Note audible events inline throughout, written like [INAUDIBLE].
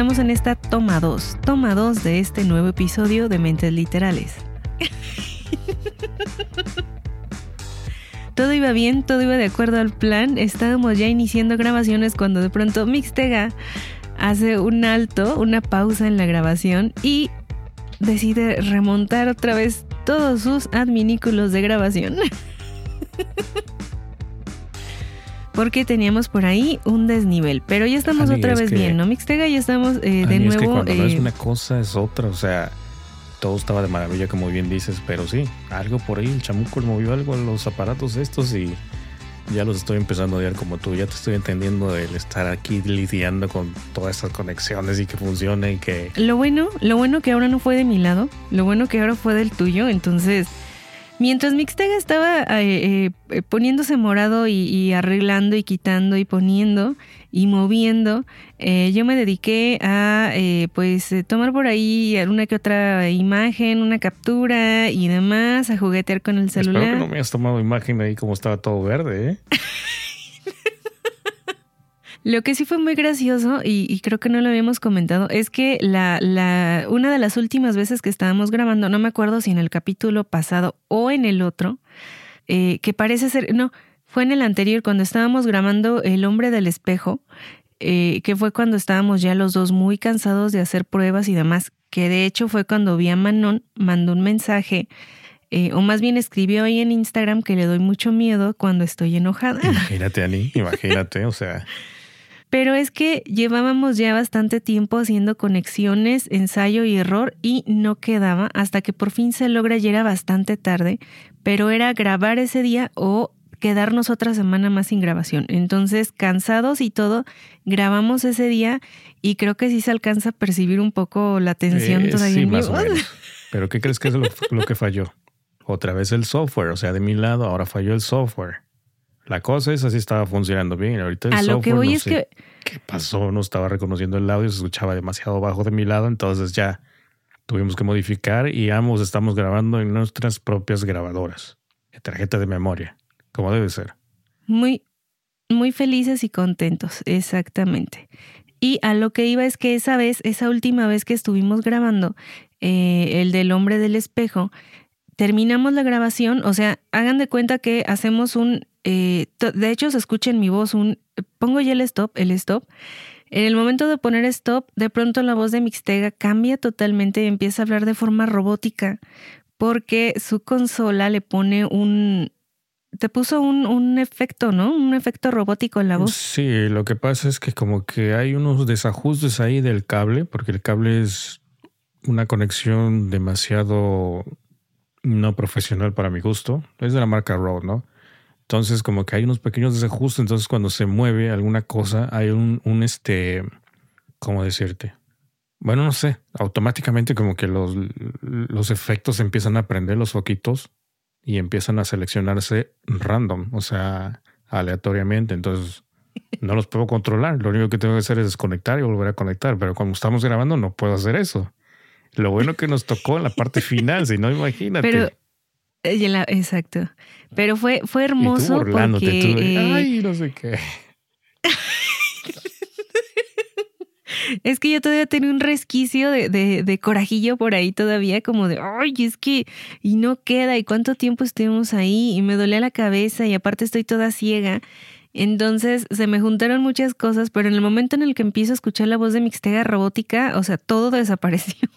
estamos en esta toma 2, toma 2 de este nuevo episodio de Mentes Literales. todo iba bien, todo iba de acuerdo al plan. Estábamos ya iniciando grabaciones cuando de pronto Mixtega hace un alto, una pausa en la grabación y decide remontar otra vez todos sus adminículos de grabación. [LAUGHS] Porque teníamos por ahí un desnivel, pero ya estamos otra vez bien, ¿no? Mixtega ya estamos eh, de nuevo. Es que cuando no es eh, una cosa es otra, o sea, todo estaba de maravilla, como bien dices, pero sí, algo por ahí, el chamuco movió algo en los aparatos estos y ya los estoy empezando a odiar como tú. Ya te estoy entendiendo el estar aquí lidiando con todas estas conexiones y que funcione y que. Lo bueno, lo bueno que ahora no fue de mi lado, lo bueno que ahora fue del tuyo, entonces. Mientras Mixtega estaba eh, eh, poniéndose morado y, y, arreglando y quitando y poniendo, y moviendo, eh, yo me dediqué a eh, pues eh, tomar por ahí alguna que otra imagen, una captura y demás, a juguetear con el celular. Espero que no me hayas tomado imagen ahí como estaba todo verde, ¿eh? [LAUGHS] Lo que sí fue muy gracioso, y, creo que no lo habíamos comentado, es que la, la, una de las últimas veces que estábamos grabando, no me acuerdo si en el capítulo pasado o en el otro, eh, que parece ser, no, fue en el anterior, cuando estábamos grabando El hombre del espejo, eh, que fue cuando estábamos ya los dos muy cansados de hacer pruebas y demás, que de hecho fue cuando vi a Manon, mandó un mensaje, eh, o más bien escribió ahí en Instagram que le doy mucho miedo cuando estoy enojada. Imagínate, Ani, imagínate, o sea. Pero es que llevábamos ya bastante tiempo haciendo conexiones, ensayo y error y no quedaba hasta que por fin se logra y era bastante tarde, pero era grabar ese día o quedarnos otra semana más sin grabación. Entonces, cansados y todo, grabamos ese día y creo que sí se alcanza a percibir un poco la tensión eh, todavía sí, en más mi o menos. [LAUGHS] Pero ¿qué crees que es lo, lo que falló? Otra vez el software, o sea, de mi lado ahora falló el software. La cosa es así estaba funcionando bien. Ahorita el A lo que voy no es sé que qué pasó, no estaba reconociendo el audio, se escuchaba demasiado bajo de mi lado, entonces ya tuvimos que modificar y ambos estamos grabando en nuestras propias grabadoras, de tarjeta de memoria, como debe ser. muy, muy felices y contentos, exactamente. Y a lo que iba es que esa vez, esa última vez que estuvimos grabando, eh, el del hombre del espejo, terminamos la grabación, o sea, hagan de cuenta que hacemos un, eh, de hecho se escucha en mi voz un, pongo ya el stop, el stop. En el momento de poner stop, de pronto la voz de Mixtega cambia totalmente y empieza a hablar de forma robótica, porque su consola le pone un, te puso un, un efecto, ¿no? Un efecto robótico en la voz. Sí, lo que pasa es que como que hay unos desajustes ahí del cable, porque el cable es una conexión demasiado no profesional para mi gusto. Es de la marca Rode, ¿no? Entonces como que hay unos pequeños desajustes, entonces cuando se mueve alguna cosa hay un, un este, ¿cómo decirte? Bueno, no sé, automáticamente como que los, los efectos empiezan a prender los foquitos y empiezan a seleccionarse random, o sea, aleatoriamente. Entonces, no los puedo controlar. Lo único que tengo que hacer es desconectar y volver a conectar. Pero cuando estamos grabando, no puedo hacer eso. Lo bueno que nos tocó en la parte final, si no, imagínate. Pero, eh, exacto. Pero fue, fue y tú hermoso porque... tú eh, ay, no sé qué. [LAUGHS] Es que yo todavía tenía un resquicio de, de, de corajillo por ahí todavía, como de, ay, es que, y no queda, y cuánto tiempo estuvimos ahí, y me dolía la cabeza, y aparte estoy toda ciega. Entonces se me juntaron muchas cosas, pero en el momento en el que empiezo a escuchar la voz de Mixtega robótica, o sea, todo [LAUGHS] desapareció.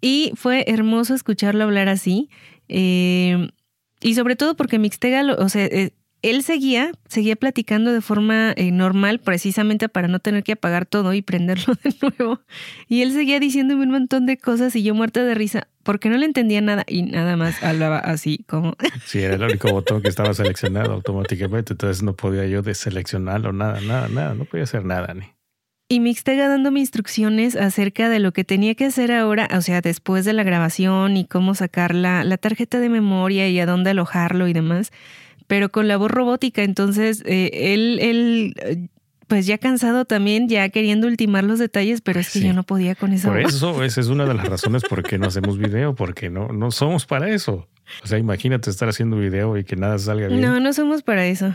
y fue hermoso escucharlo hablar así. eh, y sobre todo porque Mixtega, o sea, eh, él seguía, seguía platicando de forma eh, normal, precisamente para no tener que apagar todo y prenderlo [LAUGHS] de nuevo. Y él seguía diciéndome un montón de cosas y yo muerta de risa, porque no le entendía nada y nada más hablaba así como... [LAUGHS] Sí, era el único botón que estaba seleccionado automáticamente. Entonces no podía yo deseleccionarlo, nada, nada, nada. No podía hacer nada, ni. Y Mixtega dándome instrucciones acerca de lo que tenía que hacer ahora, o sea, después de la grabación y cómo sacar la, la tarjeta de memoria y a dónde alojarlo y demás, pero con la voz robótica. Entonces, eh, él, él, eh, pues ya cansado también, ya queriendo ultimar los detalles, pero es que Sí. yo no podía con esa Por voz. eso, esa es una de las razones por qué no hacemos video, porque no, no somos para eso. O sea, imagínate estar haciendo video y que nada salga bien. No, no somos para eso.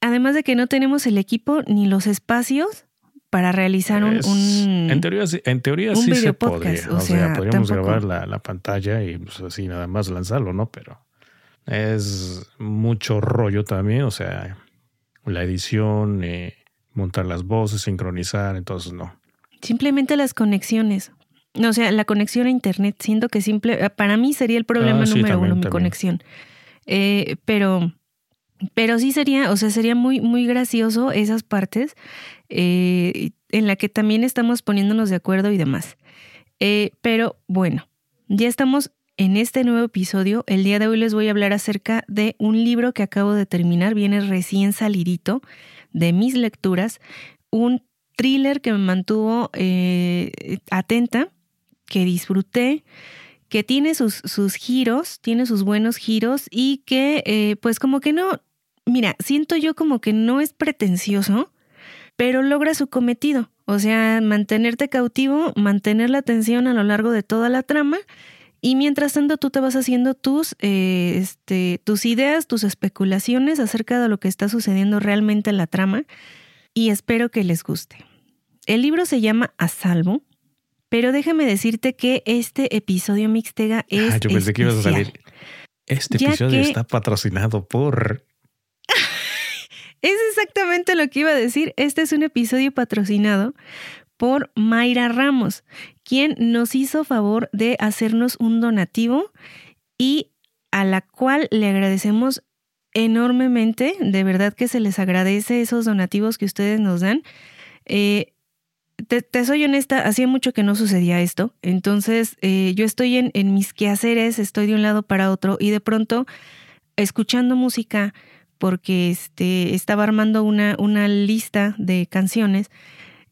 Además de que no tenemos el equipo ni los espacios para realizar un, en teoría, en teoría sí se podría. O, sea, podríamos grabar la, la, pantalla y pues, así nada más lanzarlo, ¿no? Pero es mucho rollo también, o sea, la edición, eh, montar las voces, sincronizar, entonces no. Simplemente las conexiones. O sea, la conexión a internet, siento que simple, eh, para mí sería el problema ah, número uno, mi conexión. Eh, pero, pero sí sería, o sea, sería muy, muy gracioso esas partes en la que también estamos poniéndonos de acuerdo y demás. pero bueno, ya estamos en este nuevo episodio. El día de hoy les voy a hablar acerca de un libro que acabo de terminar, viene recién salidito de mis lecturas, un thriller que me mantuvo eh, atenta, que disfruté, que tiene sus, giros, tiene sus buenos giros y que eh, pues como que no, mira, siento yo como que no es pretencioso, pero logra su cometido, o sea, mantenerte cautivo, mantener la atención a lo largo de toda la trama y mientras tanto tú te vas haciendo tus, eh, este, tus ideas, tus especulaciones acerca de lo que está sucediendo realmente en la trama y espero que les guste. El libro se llama A Salvo, pero déjame decirte que este episodio Mixtega ah, es. Ah, yo pensé que ibas a salir. Este episodio está patrocinado por. [LAUGHS] es exactamente lo que iba a decir. Este es un episodio patrocinado por Mayra Ramos, quien nos hizo favor de hacernos un donativo y a la cual le agradecemos enormemente. De verdad que se les agradece esos donativos que ustedes nos dan. Eh, te, soy honesta, hacía mucho que no sucedía esto. Entonces, eh, yo estoy en, en, mis quehaceres, estoy de un lado para otro y de pronto, escuchando música, porque este, estaba armando una, una lista de canciones,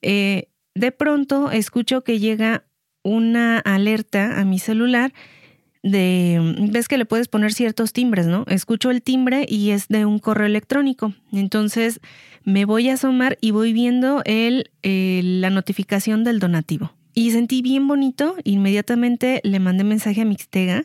eh, de pronto escucho que llega una alerta a mi celular de, ves que le puedes poner ciertos timbres, ¿no? Escucho el timbre y es de un correo electrónico. Entonces me voy a asomar y voy viendo el, la notificación del donativo. Y sentí bien bonito, inmediatamente le mandé mensaje a Mixtega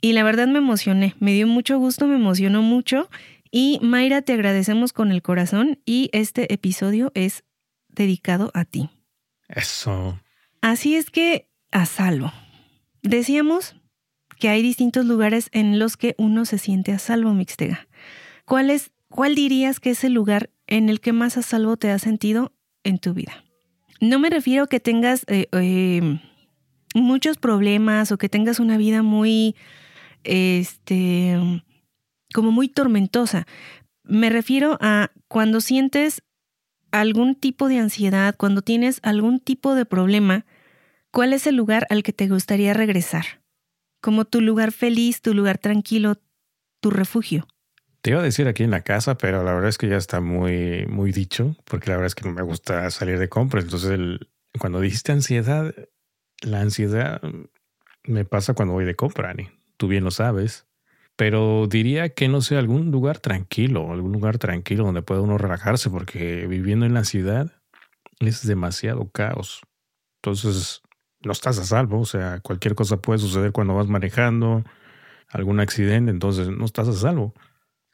y la verdad me emocioné, me dio mucho gusto, me emocionó mucho. Y Mayra, te agradecemos con el corazón y este episodio es dedicado a ti. Eso. Así es que, a salvo. Decíamos que hay distintos lugares en los que uno se siente a salvo, Mixtega. ¿Cuál, es, ¿Cuál dirías que es el lugar en el que más a salvo te has sentido en tu vida? No me refiero a que tengas eh, eh, muchos problemas o que tengas una vida muy, este, como muy tormentosa. Me refiero a cuando sientes algún tipo de ansiedad, cuando tienes algún tipo de problema, ¿cuál es el lugar al que te gustaría regresar? Como tu lugar feliz, tu lugar tranquilo, tu refugio. Te iba a decir aquí en la casa, pero la verdad es que ya está muy, muy dicho, porque la verdad es que no me gusta salir de compras. Entonces, cuando dijiste ansiedad, la ansiedad me pasa cuando voy de compra, Ani. Tú bien lo sabes. Pero diría que no sé, algún lugar tranquilo, algún lugar tranquilo donde pueda uno relajarse, porque viviendo en la ciudad es demasiado caos. Entonces, no estás a salvo, o sea, cualquier cosa puede suceder cuando vas manejando, algún accidente, entonces no estás a salvo.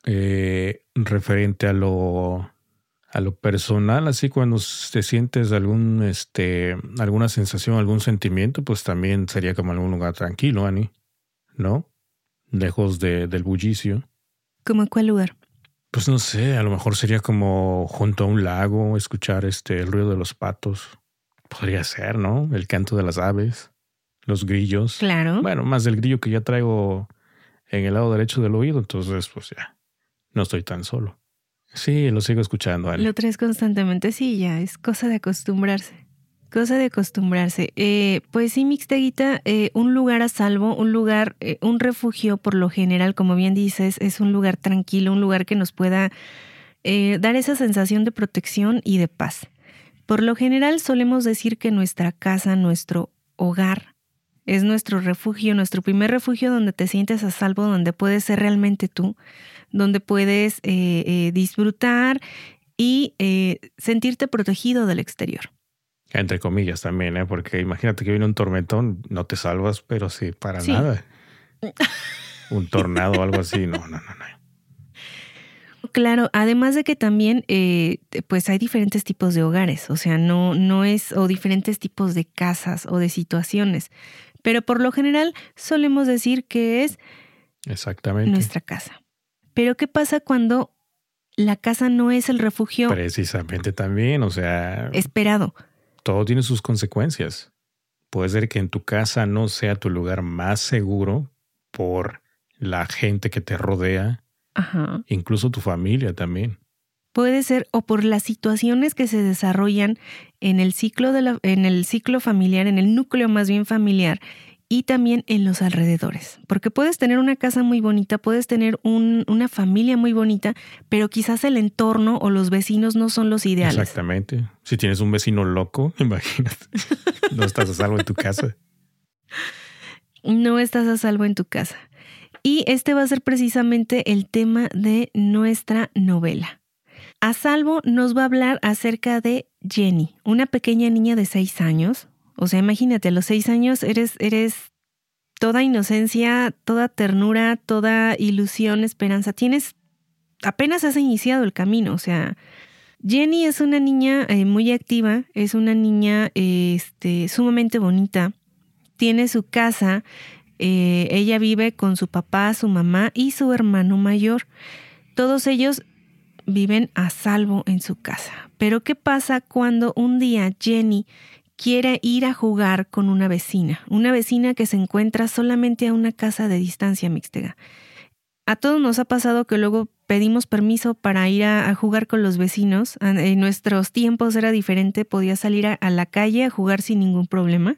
Eh, referente a lo, a lo personal, así cuando te sientes algún, este, alguna sensación, algún sentimiento, pues también sería como algún lugar tranquilo, Ani, ¿no? Lejos de, del bullicio. ¿Cómo en cuál lugar? Pues no sé, a lo mejor sería como junto a un lago, escuchar este el ruido de los patos. Podría ser, ¿no? El canto de las aves, los grillos. Claro. Bueno, más del grillo que ya traigo en el lado derecho del oído, entonces pues ya, no estoy tan solo. Sí, lo sigo escuchando. Lo traes constantemente, sí, ya, es cosa de acostumbrarse. Cosa de acostumbrarse. Eh, pues sí, Mixteguita, eh, un lugar a salvo, un lugar, eh, un refugio por lo general, como bien dices, es un lugar tranquilo, un lugar que nos pueda dar esa sensación de protección y de paz. Por lo general solemos decir que nuestra casa, nuestro hogar, es nuestro refugio, nuestro primer refugio donde te sientes a salvo, donde puedes ser realmente tú, donde puedes disfrutar y sentirte protegido del exterior. Entre comillas también, ¿eh? porque imagínate que viene un tormentón, no te salvas, pero sí, para nada. [LAUGHS] un tornado o algo así, no, no, no, no. claro. Además de que también, eh, pues hay diferentes tipos de hogares, o sea, no, no es, o diferentes tipos de casas o de situaciones. Pero por lo general solemos decir que es Exactamente. nuestra casa. Pero ¿qué pasa cuando la casa no es el refugio Precisamente también, o sea, esperado? Todo tiene sus consecuencias. Puede ser que en tu casa no sea tu lugar más seguro por la gente que te rodea, Ajá. incluso tu familia también. Puede ser o por las situaciones que se desarrollan en el ciclo de la, en el ciclo familiar, en el núcleo más bien familiar y también en los alrededores. Porque puedes tener una casa muy bonita, puedes tener un- una familia muy bonita, pero quizás el entorno o los vecinos no son los ideales. Exactamente. Si tienes un vecino loco, [LAUGHS] imagínate, no estás a salvo en tu casa. No estás a salvo en tu casa. Y este va a ser precisamente el tema de nuestra novela. A salvo nos va a hablar acerca de Jenny, una pequeña niña de seis años. O sea, imagínate, a los seis años eres, eres toda inocencia, toda ternura, toda ilusión, esperanza. Tienes, apenas has iniciado el camino. O sea, Jenny es una niña eh, muy activa, es una niña este, sumamente bonita. Tiene su casa, eh, ella vive con su papá, su mamá y su hermano mayor. Todos ellos viven a salvo en su casa. Pero ¿qué pasa cuando un día Jenny quiere ir a jugar con una vecina? Una vecina que se encuentra solamente a una casa de distancia mixtega. A todos nos ha pasado que luego pedimos permiso para ir a, jugar con los vecinos. A- En nuestros tiempos era diferente, podía salir a la calle a jugar sin ningún problema.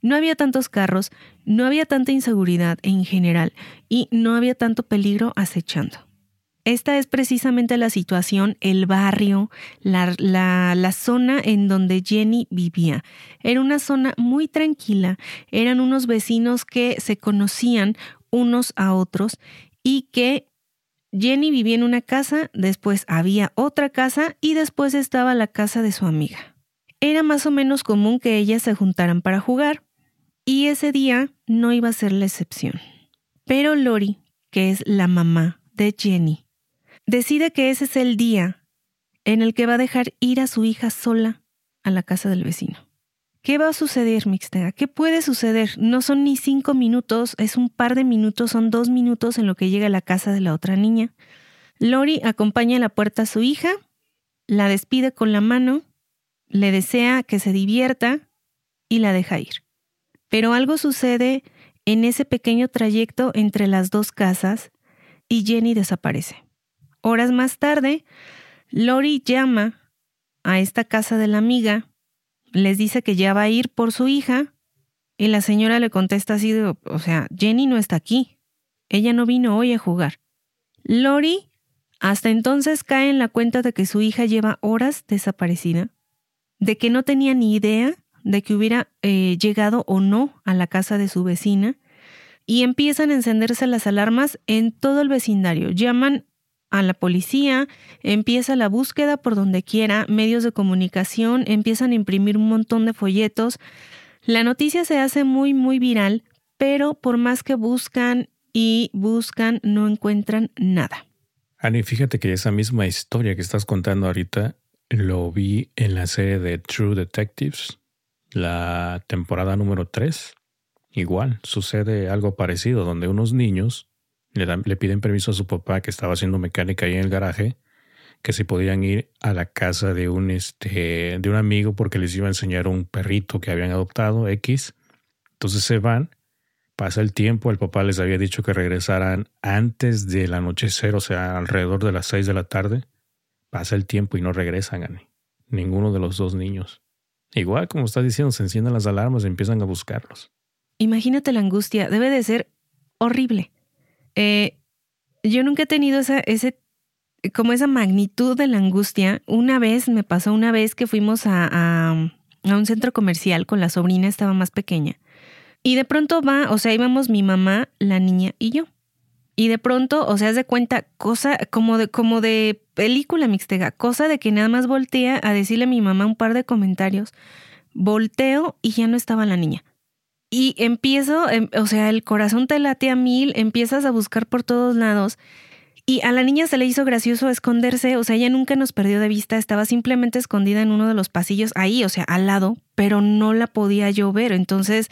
No había tantos carros, no había tanta inseguridad en general y no había tanto peligro acechando. Esta es precisamente la situación, el barrio, la, la- la zona en donde Jenny vivía. Era una zona muy tranquila, eran unos vecinos que se conocían unos a otros y que Jenny vivía en una casa, después había otra casa y después estaba la casa de su amiga. Era más o menos común que ellas se juntaran para jugar y ese día no iba a ser la excepción. Pero Lori, que es la mamá de Jenny, decide que ese es el día en el que va a dejar ir a su hija sola a la casa del vecino. ¿Qué va a suceder, Mixtega? ¿Qué puede suceder? No son ni cinco minutos, es un par de minutos, son dos minutos en lo que llega a la casa de la otra niña. Lori acompaña a la puerta a su hija, la despide con la mano, le desea que se divierta y la deja ir. Pero algo sucede en ese pequeño trayecto entre las dos casas y Jenny desaparece. Horas más tarde, Lori llama a esta casa de la amiga, les dice que ya va a ir por su hija y la señora le contesta así o sea, Jenny no está aquí. Ella no vino hoy a jugar. Lori hasta entonces cae en la cuenta de que su hija lleva horas desaparecida, de que no tenía ni idea de que hubiera eh, llegado o no a la casa de su vecina y empiezan a encenderse las alarmas en todo el vecindario. Llaman a la policía, empieza la búsqueda por donde quiera, medios de comunicación, empiezan a imprimir un montón de folletos. La noticia se hace muy, muy viral, pero por más que buscan y buscan, no encuentran nada. Ani, fíjate que esa misma historia que estás contando ahorita lo vi en la serie de True Detectives, la temporada número 3. Igual, sucede algo parecido, donde unos niños le, piden permiso a su papá que estaba haciendo mecánica ahí en el garaje, que si podían ir a la casa de un, este, de un amigo porque les iba a enseñar un perrito que habían adoptado, X. Entonces se van, pasa el tiempo, el papá les había dicho que regresaran antes del anochecer, o sea, alrededor de las 6 de la tarde. Pasa el tiempo y no regresan, Ani. Ninguno de los dos niños. Igual, como estás diciendo, se encienden las alarmas y empiezan a buscarlos. Imagínate la angustia, debe de ser horrible. Eh, yo nunca he tenido esa, ese, como esa magnitud de la angustia. Una vez me pasó, una vez que fuimos a, a, un centro comercial con la sobrina, estaba más pequeña. Y de pronto va, o sea, íbamos mi mamá, la niña y yo. Y de pronto, o sea, haz de cuenta, cosa como de, como de película mixtega, cosa de que nada más voltea a decirle a mi mamá un par de comentarios. Volteo y ya no estaba la niña. Y empiezo, em, o sea, el corazón te late a mil, empiezas a buscar por todos lados Y a la niña se le hizo gracioso esconderse, o sea, ella nunca nos perdió de vista, estaba simplemente escondida en uno de los pasillos ahí, o sea, al lado, pero no la podía yo ver. Entonces,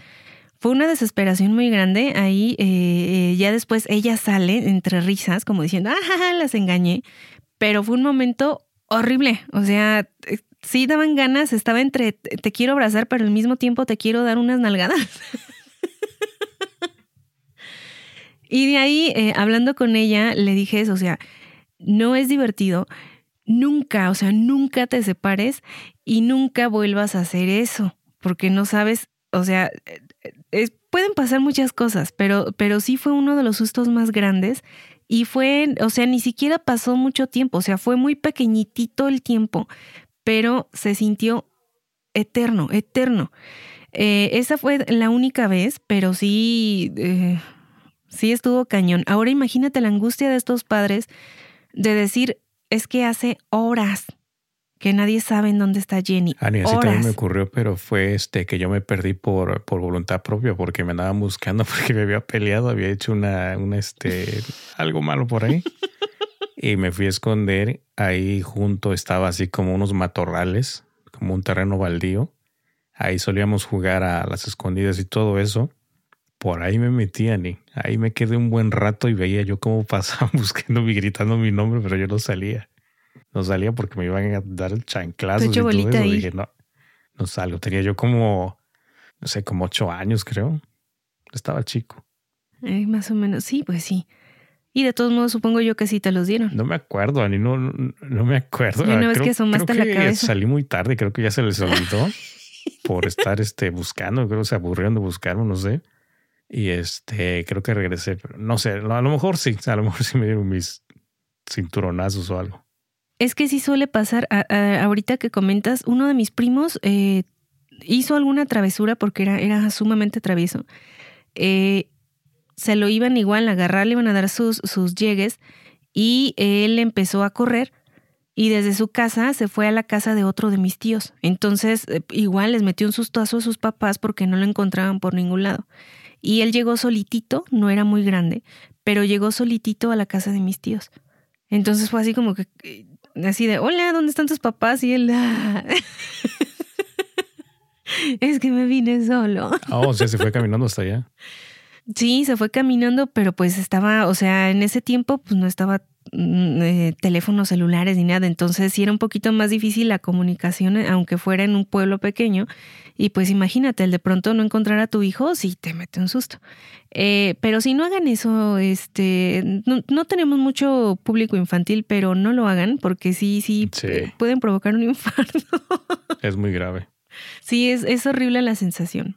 fue una desesperación muy grande. Ahí eh, eh, ya después ella sale entre risas, como diciendo, ah, las engañé. Pero fue un momento horrible. O sea, sí daban ganas, estaba entre te quiero abrazar, pero al mismo tiempo te quiero dar unas nalgadas. [LAUGHS] y de ahí, hablando con ella, le dije eso, o sea, no es divertido. Nunca, o sea, nunca te separes y nunca vuelvas a hacer eso, porque no sabes, o sea, pueden pasar muchas cosas, pero, pero sí fue uno de los sustos más grandes y fue, o sea, ni siquiera pasó mucho tiempo, o sea, fue muy pequeñitito el tiempo, pero se sintió eterno, eterno. Eh, esa fue la única vez, pero sí, eh, sí estuvo cañón. Ahora imagínate la angustia de estos padres de decir, es que hace horas que nadie sabe en dónde está Jenny. Ani, así también me ocurrió, pero fue este que yo me perdí por, por voluntad propia, porque me andaban buscando, [LAUGHS] porque me había peleado, había hecho una, una este, algo malo por ahí. [LAUGHS] y me fui a esconder. Ahí junto estaba así como unos matorrales, como un terreno baldío. Ahí solíamos jugar a las escondidas y todo eso. Por ahí me metí, Ani. Ahí me quedé un buen rato y veía yo cómo [LAUGHS] pasaban buscando y gritando mi nombre, pero yo no salía no salía porque me iban a dar el chanclazo. Y todo eso. Dije, no, no salgo. Tenía yo como, no sé, como ocho años, creo. Estaba chico. más o menos, sí, pues sí. Y de todos modos, supongo yo que sí te los dieron. No me acuerdo, Ani, no, no, me acuerdo. Y una vez que asomaste la cabeza. Salí muy tarde, creo que ya se les olvidó [LAUGHS] por estar este, buscando, creo que se aburrieron de buscarme, no sé. Y este, creo que regresé, pero no sé, a lo mejor sí, a lo mejor sí me dieron mis cinturonazos o algo. Es que sí suele pasar, ahorita que comentas, uno de mis primos eh, hizo alguna travesura porque era, era sumamente travieso. Eh, se lo iban igual a agarrar, le iban a dar sus, sus llegues y él empezó a correr y desde su casa se fue a la casa de otro de mis tíos. Entonces, eh, igual les metió un sustazo a sus papás porque no lo encontraban por ningún lado. Y él llegó solitito, no era muy grande, pero llegó solitito a la casa de mis tíos. Entonces fue así como que así de, hola, ¿dónde están tus papás? Y él, ah". [LAUGHS] es que me vine solo. Oh, o sea, se fue caminando hasta allá. Sí, se fue caminando, pero pues estaba, o sea, en ese tiempo pues no estaba mm, eh, teléfonos celulares ni nada, entonces sí era un poquito más difícil la comunicación, aunque fuera en un pueblo pequeño. Y pues imagínate, el de pronto no encontrar a tu hijo, sí te mete un susto. Eh, pero si no hagan eso, este, no, tenemos mucho público infantil, pero no lo hagan porque sí, sí, pueden provocar un [LAUGHS] infarto. Es muy grave. Sí, es, es horrible la sensación.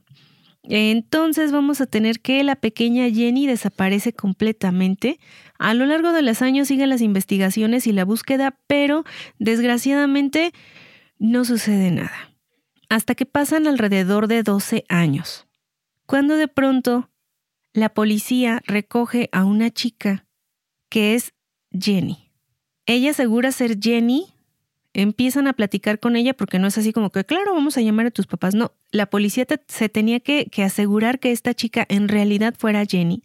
Entonces vamos a tener que la pequeña Jenny desaparece completamente. A lo largo de los años siguen las investigaciones y la búsqueda, pero desgraciadamente no sucede nada hasta que pasan alrededor de 12 años, cuando de pronto la policía recoge a una chica que es Jenny. Ella asegura ser Jenny, empiezan a platicar con ella porque no es así como que, claro, vamos a llamar a tus papás. No, la policía se tenía que, asegurar que esta chica en realidad fuera Jenny.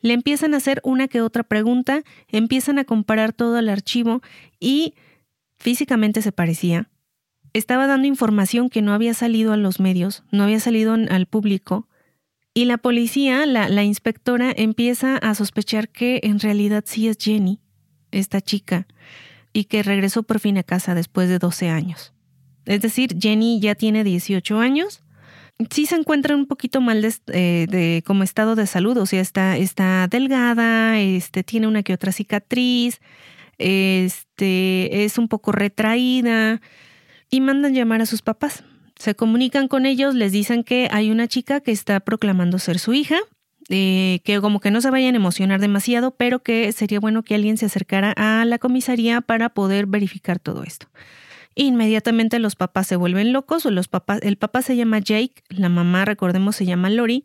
Le empiezan a hacer una que otra pregunta, empiezan a comparar todo el archivo y físicamente se parecía, estaba dando información que no había salido a los medios, no había salido al público, y la policía, la, inspectora, empieza a sospechar que en realidad sí es Jenny, esta chica, y que regresó por fin a casa después de 12 años. Es decir, Jenny ya tiene 18 años. Sí se encuentra un poquito mal de, eh, de, como estado de salud, o sea, está, está delgada, este, tiene una que otra cicatriz, este, es un poco retraída, y mandan llamar a sus papás. Se comunican con ellos, les dicen que hay una chica que está proclamando ser su hija, eh, que como que no se vayan a emocionar demasiado, pero que sería bueno que alguien se acercara a la comisaría para poder verificar todo esto. Inmediatamente los papás se vuelven locos, o los papás, el papá se llama Jake, la mamá, recordemos, se llama Lori,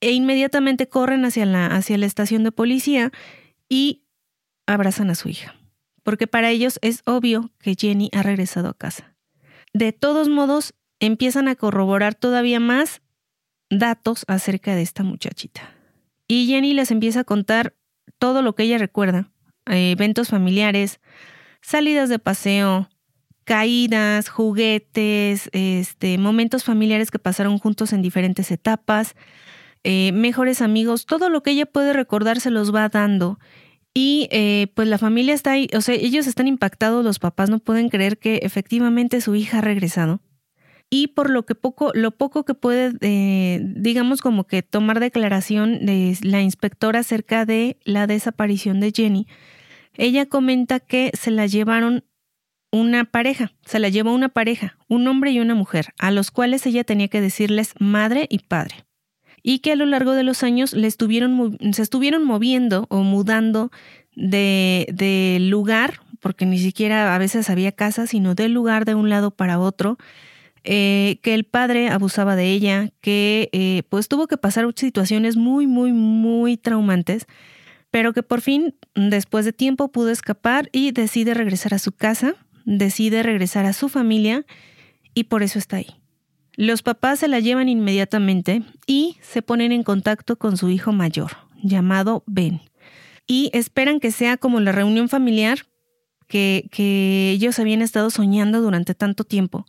e inmediatamente corren hacia la, hacia la estación de policía y abrazan a su hija, porque para ellos es obvio que Jenny ha regresado a casa de todos modos empiezan a corroborar todavía más datos acerca de esta muchachita. Y Jenny les empieza a contar todo lo que ella recuerda eh, eventos familiares, salidas de paseo, caídas, juguetes, este, momentos familiares que pasaron juntos en diferentes etapas, eh, mejores amigos, todo lo que ella puede recordar se los va dando. Y eh, pues la familia está ahí, o sea, ellos están impactados, los papás no pueden creer que efectivamente su hija ha regresado. Y por lo que poco, lo poco que puede, eh, digamos como que tomar declaración de la inspectora acerca de la desaparición de Jenny, ella comenta que se la llevaron una pareja, se la llevó una pareja, un hombre y una mujer, a los cuales ella tenía que decirles madre y padre. Y que a lo largo de los años estuvieron, se estuvieron moviendo o mudando de, de lugar, porque ni siquiera a veces había casa, sino del lugar de un lado para otro. Eh, que el padre abusaba de ella, que eh, pues tuvo que pasar situaciones muy, muy, muy traumantes, pero que por fin, después de tiempo, pudo escapar y decide regresar a su casa decide regresar a su familia y por eso está ahí. Los papás se la llevan inmediatamente y se ponen en contacto con su hijo mayor, llamado Ben, y esperan que sea como la reunión familiar que, que ellos habían estado soñando durante tanto tiempo.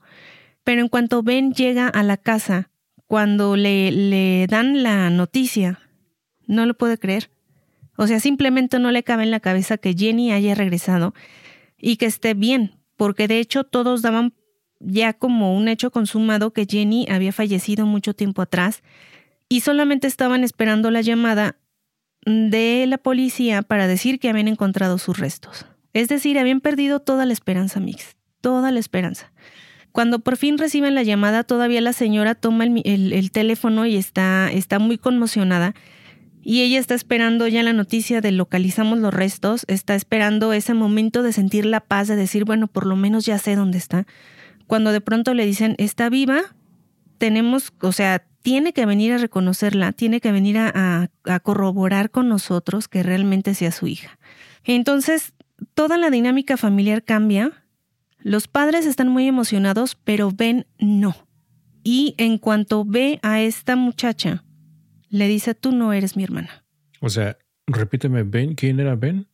Pero en cuanto Ben llega a la casa, cuando le, le dan la noticia, no lo puede creer. O sea, simplemente no le cabe en la cabeza que Jenny haya regresado y que esté bien, porque de hecho todos daban ya como un hecho consumado que Jenny había fallecido mucho tiempo atrás y solamente estaban esperando la llamada de la policía para decir que habían encontrado sus restos. Es decir, habían perdido toda la esperanza, Mix, toda la esperanza. Cuando por fin reciben la llamada, todavía la señora toma el, teléfono y está, está muy conmocionada y ella está esperando ya la noticia de localizamos los restos, está esperando ese momento de sentir la paz, de decir, bueno, por lo menos ya sé dónde está. Cuando de pronto le dicen, está viva, tenemos, o sea, tiene que venir a reconocerla, tiene que venir a, a corroborar con nosotros que realmente sea su hija. Entonces, toda la dinámica familiar cambia. Los padres están muy emocionados, pero Ben no. Y en cuanto ve a esta muchacha le dice, tú no eres mi hermana. O sea, repíteme, Ben, ¿quién era Ben?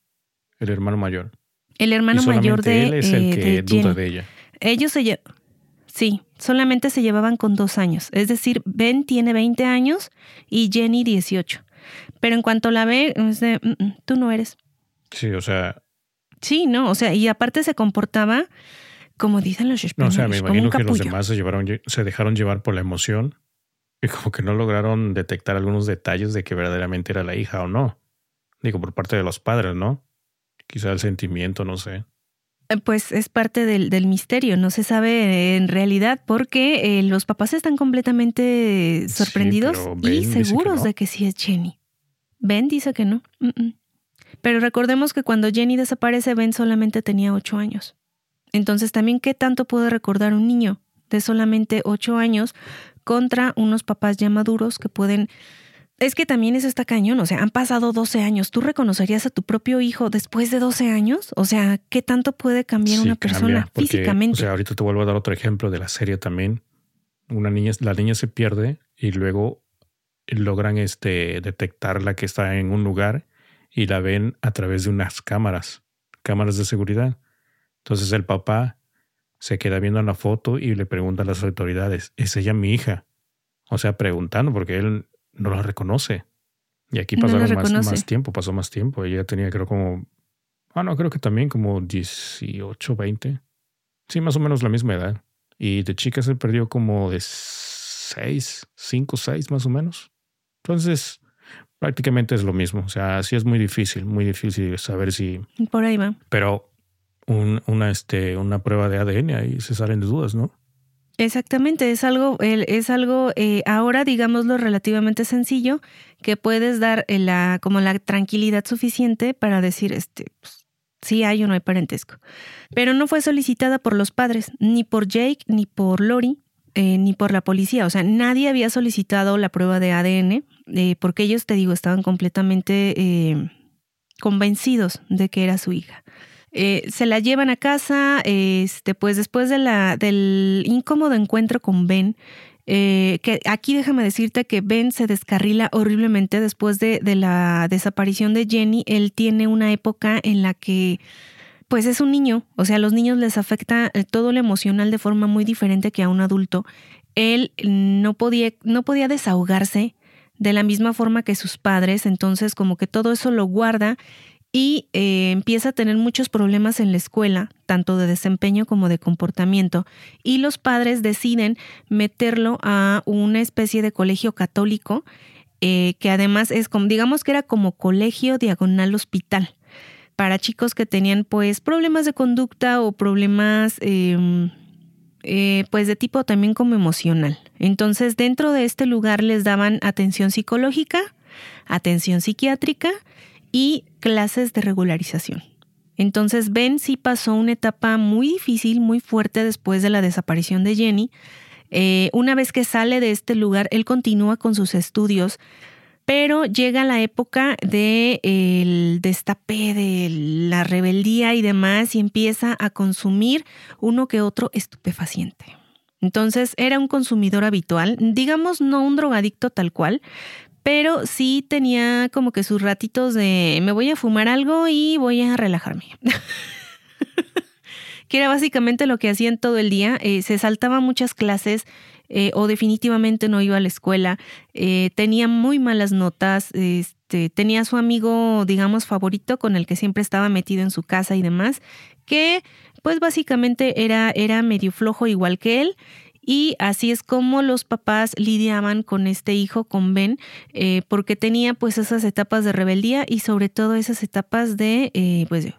El hermano mayor. El hermano mayor de... Él es el eh, que duda de ella. Ellos se Sí, solamente se llevaban con dos años. Es decir, Ben tiene 20 años y Jenny 18. Pero en cuanto la ve, mm, mm, tú no eres. Sí, o sea... Sí, no, o sea, y aparte se comportaba como dicen los españoles. No, o sea, me imagino que los demás se, llevaron, se dejaron llevar por la emoción y como que no lograron detectar algunos detalles de que verdaderamente era la hija o no. Digo, por parte de los padres, ¿no? Quizá el sentimiento, no sé. Eh, pues es parte del, del misterio, no se sabe en realidad porque eh, los papás están completamente sorprendidos y seguros de que sí es Jenny. Ben dice que no. Pero recordemos que cuando Jenny desaparece, Ben solamente tenía ocho años. Entonces también, ¿qué tanto puede recordar un niño de solamente ocho años contra unos papás ya maduros que pueden... Es que también eso está cañón, o sea, han pasado 12 años. ¿Tú reconocerías a tu propio hijo después de 12 años? O sea, ¿qué tanto puede cambiar una persona físicamente? O sea, ahorita te vuelvo a dar otro ejemplo de la serie también. Una niña, la niña se pierde y luego logran este, detectarla que está en un lugar y la ven a través de unas cámaras, cámaras de seguridad. Entonces el papá se queda viendo la foto y le pregunta a las autoridades, ¿es ella mi hija? O sea, preguntando porque él no la reconoce. Y aquí pasó más, tiempo, pasó más tiempo. Ella tenía creo como, ah, no, creo que también como 18, 20. Sí, más o menos la misma edad. Y de chica se perdió como de 6, 5, 6 más o menos. Entonces, prácticamente es lo mismo. O sea, sí es muy difícil, muy difícil saber si... Por ahí va. Pero una, este, una prueba de ADN, ahí se salen de dudas, ¿no? Exactamente, es algo, es algo eh, ahora, digámoslo, relativamente sencillo, que puedes dar eh, la, como la tranquilidad suficiente para decir, este, pues, sí hay o no hay parentesco. Pero no fue solicitada por los padres, ni por Jake, ni por Lori, eh, ni por la policía. O sea, nadie había solicitado la prueba de ADN, porque ellos, te digo, estaban completamente convencidos de que era su hija. Eh, se la llevan a casa, este, pues después de la, del incómodo encuentro con Ben, eh, que aquí déjame decirte que Ben se descarrila horriblemente después de, de la desaparición de Jenny. Él tiene una época en la que pues es un niño, o sea, a los niños les afecta todo lo emocional de forma muy diferente que a un adulto. Él no podía, no podía desahogarse de la misma forma que sus padres, entonces como que todo eso lo guarda y eh, empieza a tener muchos problemas en la escuela, tanto de desempeño como de comportamiento, y los padres deciden meterlo a una especie de colegio católico, eh, que además es como, digamos que era como colegio diagonal hospital, para chicos que tenían pues problemas de conducta o problemas em, eh, pues de tipo también como emocional. Entonces dentro de este lugar les daban atención psicológica, atención psiquiátrica, y clases de regularización. Entonces Ben sí pasó una etapa muy difícil, muy fuerte después de la desaparición de Jenny. Eh, una vez que sale de este lugar, él continúa con sus estudios, pero llega la época del destape, de la rebeldía y demás, y empieza a consumir uno que otro estupefaciente. Entonces era un consumidor habitual, digamos no un drogadicto tal cual, pero sí tenía como que sus ratitos de me voy a fumar algo y voy a relajarme. [LAUGHS] que era básicamente lo que hacían todo el día. Eh, se saltaba muchas clases eh, o definitivamente no iba a la escuela. Eh, tenía muy malas notas. Este, tenía su amigo, digamos, favorito con el que siempre estaba metido en su casa y demás, que pues básicamente era, era medio flojo igual que él y así es como los papás lidiaban con este hijo, con Ben, eh, porque tenía pues esas etapas de rebeldía y sobre todo esas etapas de, eh, pues, de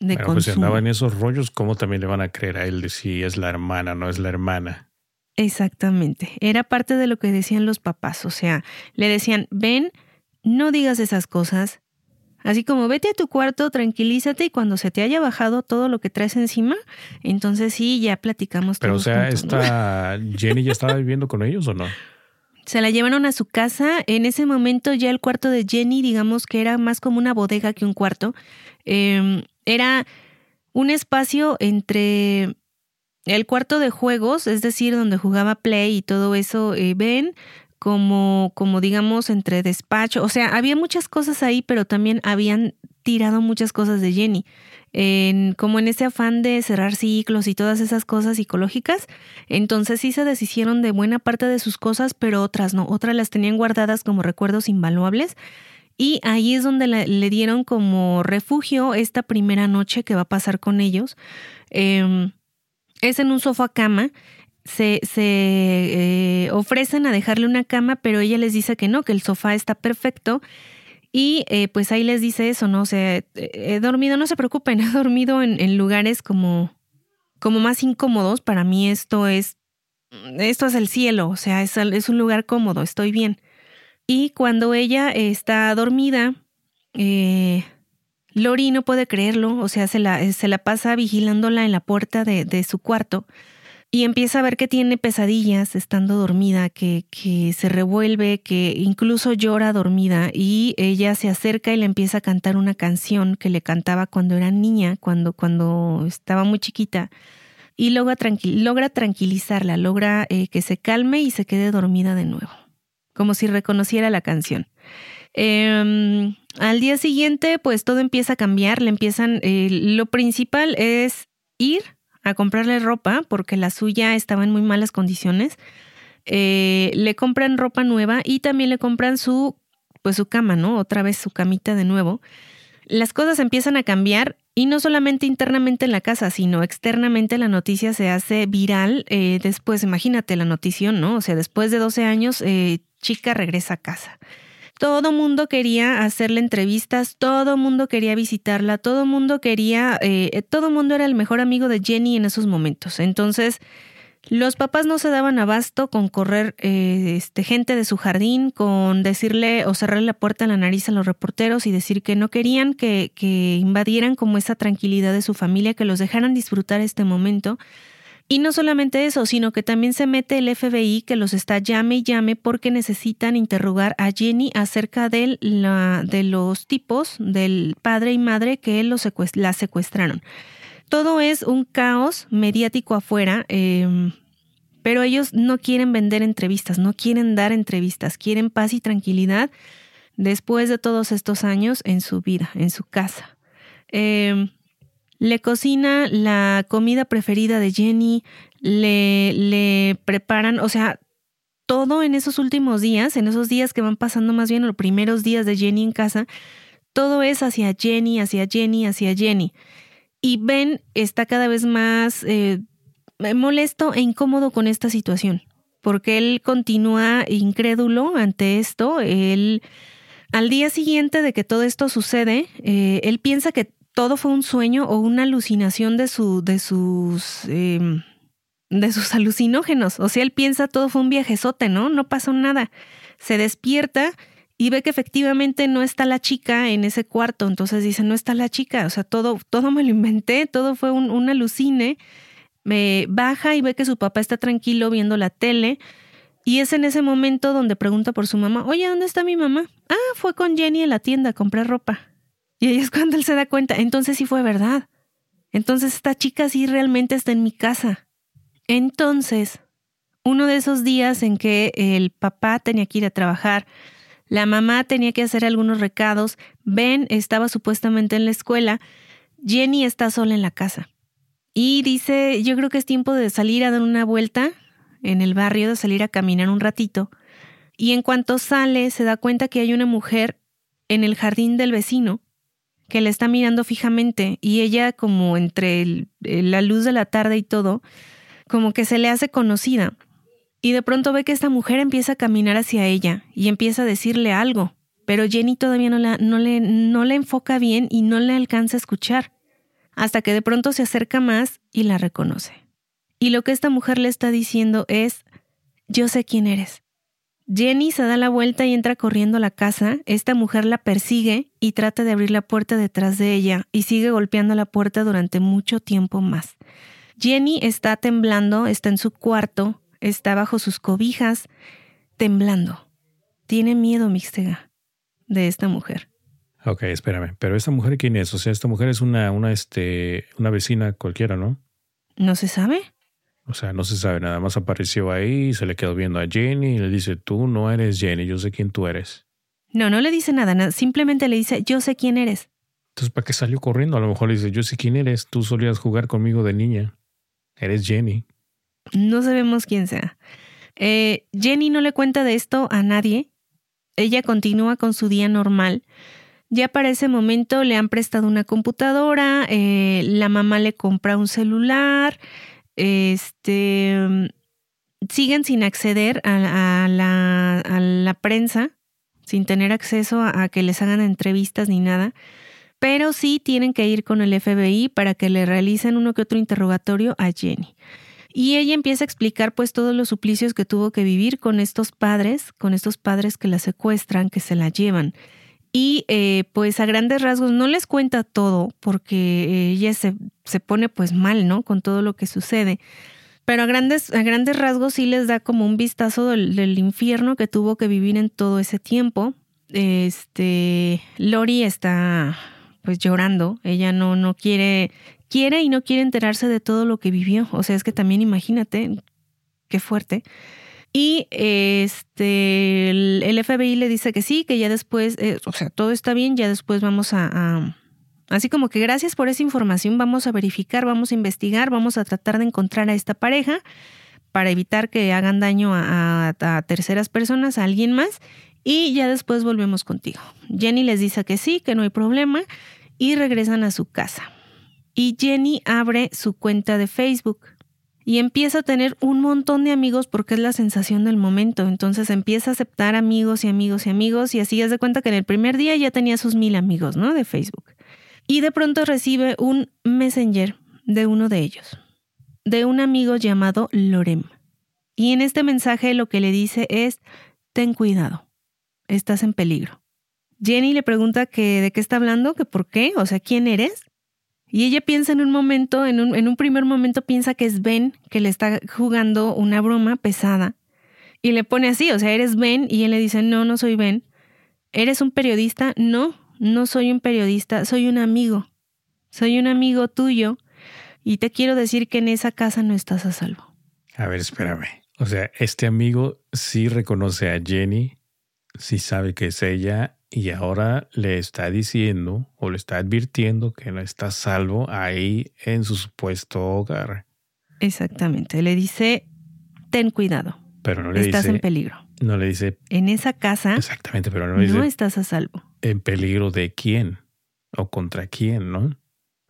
bueno, Pues si andaba en esos rollos, ¿cómo también le van a creer a él de si es la hermana, no es la hermana? Exactamente. Era parte de lo que decían los papás. O sea, le decían, Ben, no digas esas cosas, Así como vete a tu cuarto, tranquilízate y cuando se te haya bajado todo lo que traes encima, entonces sí, ya platicamos. Pero o sea, ¿esta [LAUGHS] Jenny ya estaba viviendo con ellos o no? Se la llevaron a su casa. En ese momento ya el cuarto de Jenny, digamos que era más como una bodega que un cuarto. Em, era un espacio entre el cuarto de juegos, es decir, donde jugaba Play y todo eso, eh, Ben, como, como digamos, entre despacho. O sea, había muchas cosas ahí, pero también habían tirado muchas cosas de Jenny. En, como en ese afán de cerrar ciclos y todas esas cosas psicológicas. Entonces sí se deshicieron de buena parte de sus cosas, pero otras no. Otras las tenían guardadas como recuerdos invaluables. Y ahí es donde le, dieron como refugio esta primera noche que va a pasar con ellos. Em, es en un sofá cama se, se eh, ofrecen a dejarle una cama, pero ella les dice que no, que el sofá está perfecto. Y eh, pues ahí les dice eso, ¿no? O sea, he dormido, no se preocupen, [LAUGHS] he dormido en, lugares como, como más incómodos. Para mí esto es, esto es el cielo, o sea, es, es un lugar cómodo, estoy bien. Y cuando ella está dormida, eh, Lori no puede creerlo, o sea, se la, se la pasa vigilándola en la puerta de, de su cuarto y empieza a ver que tiene pesadillas estando dormida, que, que se revuelve, que incluso llora dormida y ella se acerca y le empieza a cantar una canción que le cantaba cuando era niña, cuando, cuando estaba muy chiquita y logra, logra tranquilizarla, logra eh, que se calme y se quede dormida de nuevo, como si reconociera la canción. Em, al día siguiente, pues todo empieza a cambiar, le empiezan, eh, lo principal es ir a comprarle ropa porque la suya estaba en muy malas condiciones. Eh, le compran ropa nueva y también le compran su, pues su cama, ¿no? Otra vez su camita de nuevo. Las cosas empiezan a cambiar y no solamente internamente en la casa, sino externamente la noticia se hace viral. Eh, después, imagínate la notición, ¿no? O sea, después de 12 años, eh, chica regresa a casa. Todo mundo quería hacerle entrevistas, todo mundo quería visitarla, todo mundo quería, eh, todo mundo era el mejor amigo de Jenny en esos momentos. Entonces, los papás no se daban abasto con correr eh, este, gente de su jardín, con decirle o cerrarle la puerta en la nariz a los reporteros y decir que no querían que, que invadieran como esa tranquilidad de su familia, que los dejaran disfrutar este momento. Y no solamente eso, sino que también se mete el FBI que los está llame y llame porque necesitan interrogar a Jenny acerca de, la, de los tipos del padre y madre que los la secuestraron. Todo es un caos mediático afuera, em, pero ellos no quieren vender entrevistas, no quieren dar entrevistas, quieren paz y tranquilidad después de todos estos años en su vida, en su casa. Em, le cocina la comida preferida de Jenny, le, le preparan, o sea, todo en esos últimos días, en esos días que van pasando más bien los primeros días de Jenny en casa, todo es hacia Jenny, hacia Jenny, hacia Jenny. Y Ben está cada vez más eh, molesto e incómodo con esta situación, porque él continúa incrédulo ante esto. Él, al día siguiente de que todo esto sucede, eh, él piensa que todo fue un sueño o una alucinación de, su, de sus... Em, de sus [LAUGHS] alucinógenos. O sea, él piensa todo fue un viajezote, ¿no? No pasó nada. Se despierta y ve que efectivamente no está la chica en ese cuarto. Entonces dice, no está la chica. O sea, todo, todo me lo inventé, todo fue un, un alucine. Me baja y ve que su papá está tranquilo viendo la tele. Y es en ese momento donde pregunta por su mamá, oye, ¿dónde está mi mamá? Ah, fue con Jenny en la tienda a comprar ropa. Y ahí es cuando él se da cuenta, entonces sí fue verdad. Entonces esta chica sí realmente está en mi casa. Entonces, uno de esos días en que el papá tenía que ir a trabajar, la mamá tenía que hacer algunos recados, Ben estaba supuestamente en la escuela, Jenny está sola en la casa. Y dice, yo creo que es tiempo de salir a dar una vuelta en el barrio, de salir a caminar un ratito. Y en cuanto sale, se da cuenta que hay una mujer en el jardín del vecino que le está mirando fijamente y ella como entre la luz de la tarde y todo, como que se le hace conocida. Y de pronto ve que esta mujer empieza a caminar hacia ella y empieza a decirle algo, pero Jenny todavía no, la, no, le, no le enfoca bien y no le alcanza a escuchar, hasta que de pronto se acerca más y la reconoce. Y lo que esta mujer le está diciendo es, yo sé quién eres. Jenny se da la vuelta y entra corriendo a la casa. Esta mujer la persigue y trata de abrir la puerta detrás de ella y sigue golpeando la puerta durante mucho tiempo más. Jenny está temblando, está en su cuarto, está bajo sus cobijas, temblando. Tiene miedo, Mixtega, de esta mujer. Ok, espérame. Pero esta mujer quién es? O sea, esta mujer es una, una, este, una vecina cualquiera, ¿no? ¿No se sabe? O sea, no se sabe, nada más apareció ahí, se le quedó viendo a Jenny y le dice, tú no eres Jenny, yo sé quién tú eres. No, no le dice nada, simplemente le dice, yo sé quién eres. Entonces, ¿para qué salió corriendo? A lo mejor le dice, yo sé quién eres, tú solías jugar conmigo de niña. Eres Jenny. No sabemos quién sea. Eh, Jenny no le cuenta de esto a nadie. Ella continúa con su día normal. Ya para ese momento le han prestado una computadora, eh, la mamá le compra un celular, este, siguen sin acceder a, la, prensa, sin tener acceso a, que les hagan entrevistas ni nada, pero sí tienen que ir con el FBI para que le realicen uno que otro interrogatorio a Jenny. Y ella empieza a explicar pues todos los suplicios que tuvo que vivir con estos padres, con estos padres que la secuestran, que se la llevan. Y eh, pues a grandes rasgos no les cuenta todo porque ella se, se, pone pues mal, ¿no? Con todo lo que sucede. Pero a grandes, a grandes rasgos sí les da como un vistazo del, infierno que tuvo que vivir en todo ese tiempo. Este, Lori está pues llorando. Ella no, no quiere, quiere y no quiere enterarse de todo lo que vivió. O sea, es que también imagínate, qué fuerte. Y este, el, FBI le dice que sí, que ya después, eh, o sea, todo está bien, ya después vamos a, Así como que gracias por esa información, vamos a verificar, vamos a investigar, vamos a tratar de encontrar a esta pareja para evitar que hagan daño a, a, terceras personas, a alguien más, y ya después volvemos contigo. Jenny les dice que sí, que no hay problema, y regresan a su casa. Y Jenny abre su cuenta de Facebook y empieza a tener un montón de amigos porque es la sensación del momento. Entonces empieza a aceptar amigos y amigos y amigos y así es de cuenta que en el primer día ya tenía sus mil amigos, ¿no? De Facebook. Y de pronto recibe un messenger de uno de ellos, de un amigo llamado Lorem. Y en este mensaje lo que le dice es, ten cuidado, estás en peligro. Jenny le pregunta que de qué está hablando, que por qué, o sea, ¿quién eres? Y ella piensa en un momento, en un, primer momento piensa que es Ben, que le está jugando una broma pesada. Y le pone así, o sea, eres Ben, y él le dice, no, no soy Ben. ¿Eres un periodista? No, no soy un periodista, soy un amigo. Soy un amigo tuyo y te quiero decir que en esa casa no estás a salvo. A ver, espérame. O sea, este amigo sí reconoce a Jenny, sí sabe que es ella y ahora le está diciendo o le está advirtiendo que no está salvo ahí en su supuesto hogar. Exactamente. Le dice, ten cuidado. Pero no le estás dice. en peligro. No le dice. En esa casa. Exactamente, pero no le dice. No estás a salvo. ¿En peligro de quién? ¿O contra quién, no?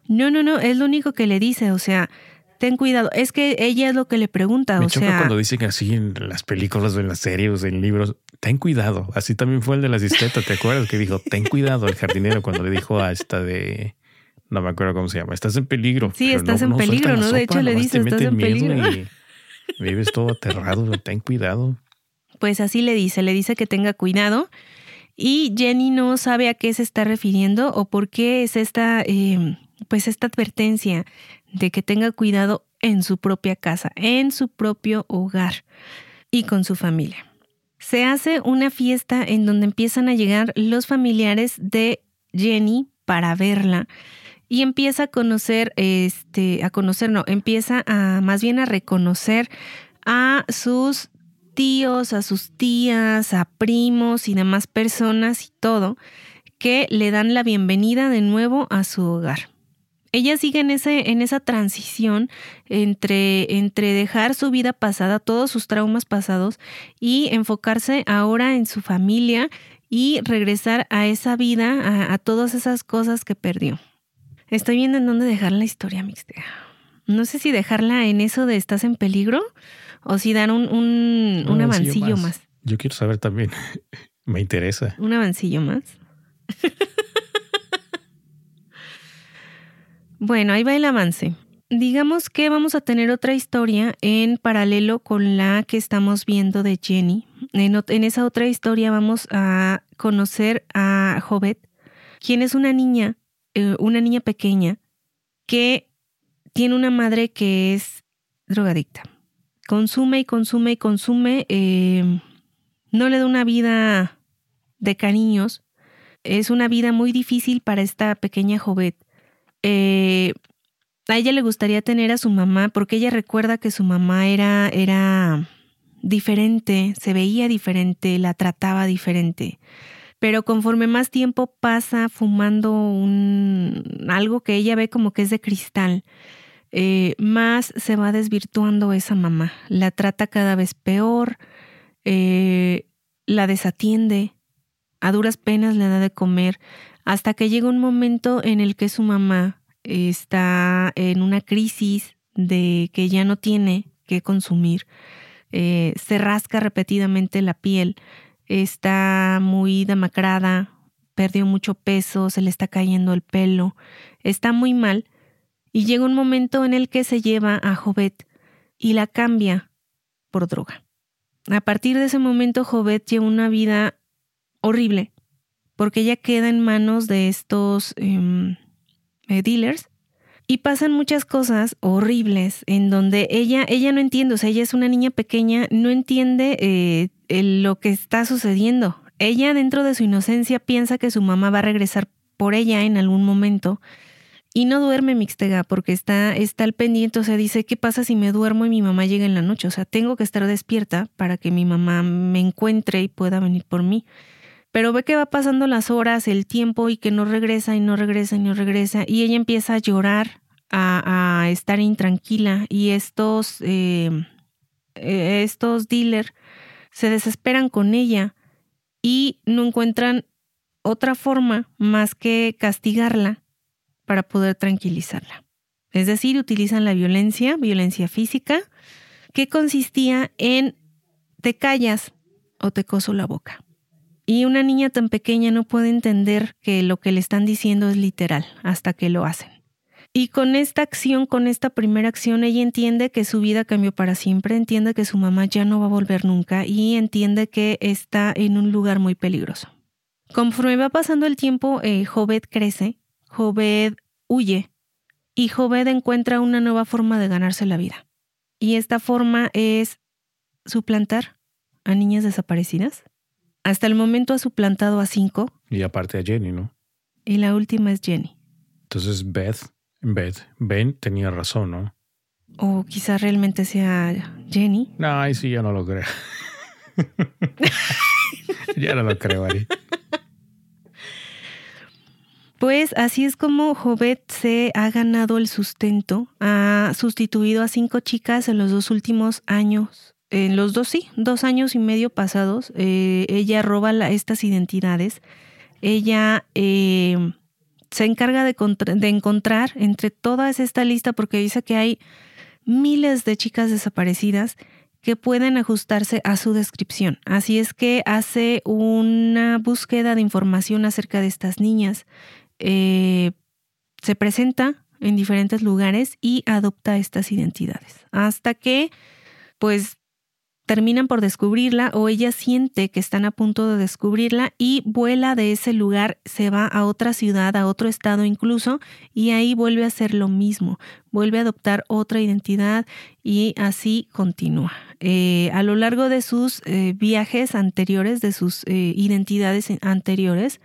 No, no, no. Es lo único que le dice. O sea, ten cuidado. Es que ella es lo que le pregunta. Me o choca sea, cuando dicen así en las películas en las series, en libros, ten cuidado. Así también fue el de la cistetas, ¿te acuerdas? Que dijo, ten cuidado el jardinero cuando le dijo a esta de... No me acuerdo cómo se llama. Estás en peligro. Sí, estás no- en no peligro, ¿no? De hecho, le dice, "Estás en peligro". y vives todo aterrado. Ten cuidado. Pues así le dice, le dice que tenga cuidado. Y Jenny no sabe a qué se está refiriendo o por qué es esta, eh, pues esta advertencia de que tenga cuidado en su propia casa, en su propio hogar y con su familia. Se hace una fiesta en donde empiezan a llegar los familiares de Jenny para verla y empieza a conocer, este, a conocer, no, empieza a más bien a reconocer a sus tíos, a sus tías, a primos y demás personas y todo, que le dan la bienvenida de nuevo a su hogar. Ella sigue en, ese, en esa transición entre, entre dejar su vida pasada, todos sus traumas pasados, y enfocarse ahora en su familia y regresar a esa vida, a, a todas esas cosas que perdió. Estoy viendo en dónde dejar la historia mixta. No sé si dejarla en eso de estás en peligro o si dar un, un, un Un avancillo más. Yo quiero saber también. [LAUGHS] Me interesa. Un avancillo más. [LAUGHS] bueno, ahí va el avance. Digamos que vamos a tener otra historia en paralelo con la que estamos viendo de Jenny. En, esa otra historia vamos a conocer a Jovet, quien es una niña, eh, una niña pequeña, que tiene una madre que es drogadicta. Consume y consume y consume. eh, no le da una vida de cariños. Es una vida muy difícil para esta pequeña Jovet. Eh, a ella le gustaría tener a su mamá porque ella recuerda que su mamá era, era diferente, se veía diferente, la trataba diferente. Pero conforme más tiempo pasa fumando un, algo que ella ve como que es de cristal, eh, más se va desvirtuando esa mamá. La trata cada vez peor, eh, la desatiende, a duras penas le da de comer, hasta que llega un momento en el que su mamá está en una crisis de que ya no tiene que consumir, eh, se rasca repetidamente la piel, está muy demacrada, perdió mucho peso, se le está cayendo el pelo, está muy mal y llega un momento en el que se lleva a Jovet y la cambia por droga. A partir de ese momento Jovet lleva una vida horrible porque ella queda en manos de estos em, eh, dealers y pasan muchas cosas horribles en donde ella, ella no entiende, o sea, ella es una niña pequeña, no entiende eh, lo que está sucediendo. Ella dentro de su inocencia piensa que su mamá va a regresar por ella en algún momento y no duerme Mixtega porque está, está al pendiente, o sea, dice, ¿qué pasa si me duermo y mi mamá llega en la noche? O sea, tengo que estar despierta para que mi mamá me encuentre y pueda venir por mí. Pero ve que va pasando las horas, el tiempo y que no regresa y no regresa y no regresa y ella empieza a llorar, a, estar intranquila y estos, eh, eh, estos dealers se desesperan con ella y no encuentran otra forma más que castigarla para poder tranquilizarla. Es decir, utilizan la violencia, violencia física, que consistía en te callas o te coso la boca. Y una niña tan pequeña no puede entender que lo que le están diciendo es literal hasta que lo hacen. Y con esta acción, con esta primera acción, ella entiende que su vida cambió para siempre, entiende que su mamá ya no va a volver nunca y entiende que está en un lugar muy peligroso. Conforme va pasando el tiempo, eh, Jovet crece, Jovet huye y Jovet encuentra una nueva forma de ganarse la vida. Y esta forma es suplantar a niñas desaparecidas. Hasta el momento ha suplantado a cinco Y aparte a Jenny, ¿no? y la última es Jenny. Entonces Beth, Beth, Ben tenía razón, ¿no? O quizás realmente sea Jenny. No, ahí sí ya no lo creo. [LAUGHS] ya no lo creo, Ari. Pues así es como Jovet se ha ganado el sustento, ha sustituido a cinco chicas en los dos últimos años, en los dos sí, dos años y medio pasados. Eh, ella roba estas identidades, ella eh, se encarga de, encontrar entre todas esta lista, porque dice que hay miles de chicas desaparecidas que pueden ajustarse a su descripción. Así es que hace una búsqueda de información acerca de estas niñas eh, se presenta en diferentes lugares y adopta estas identidades. Hasta que, pues, terminan por descubrirla o ella siente que están a punto de descubrirla y vuela de ese lugar, se va a otra ciudad, a otro estado incluso, y ahí vuelve a hacer lo mismo, vuelve a adoptar otra identidad y así continúa. Eh, a lo largo de sus eh, viajes anteriores, de sus identidades anteriores,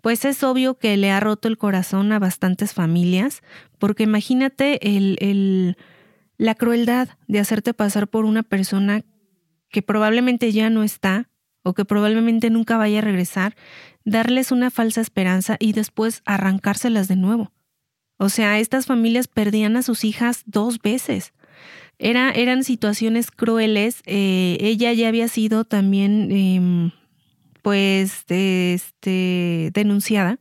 pues es obvio que le ha roto el corazón a bastantes familias, porque imagínate el, la crueldad de hacerte pasar por una persona que probablemente ya no está o que probablemente nunca vaya a regresar, darles una falsa esperanza y después arrancárselas de nuevo. O sea, estas familias perdían a sus hijas dos veces. Era, eran situaciones crueles. Eh, ella ya había sido también em, pues este, denunciada,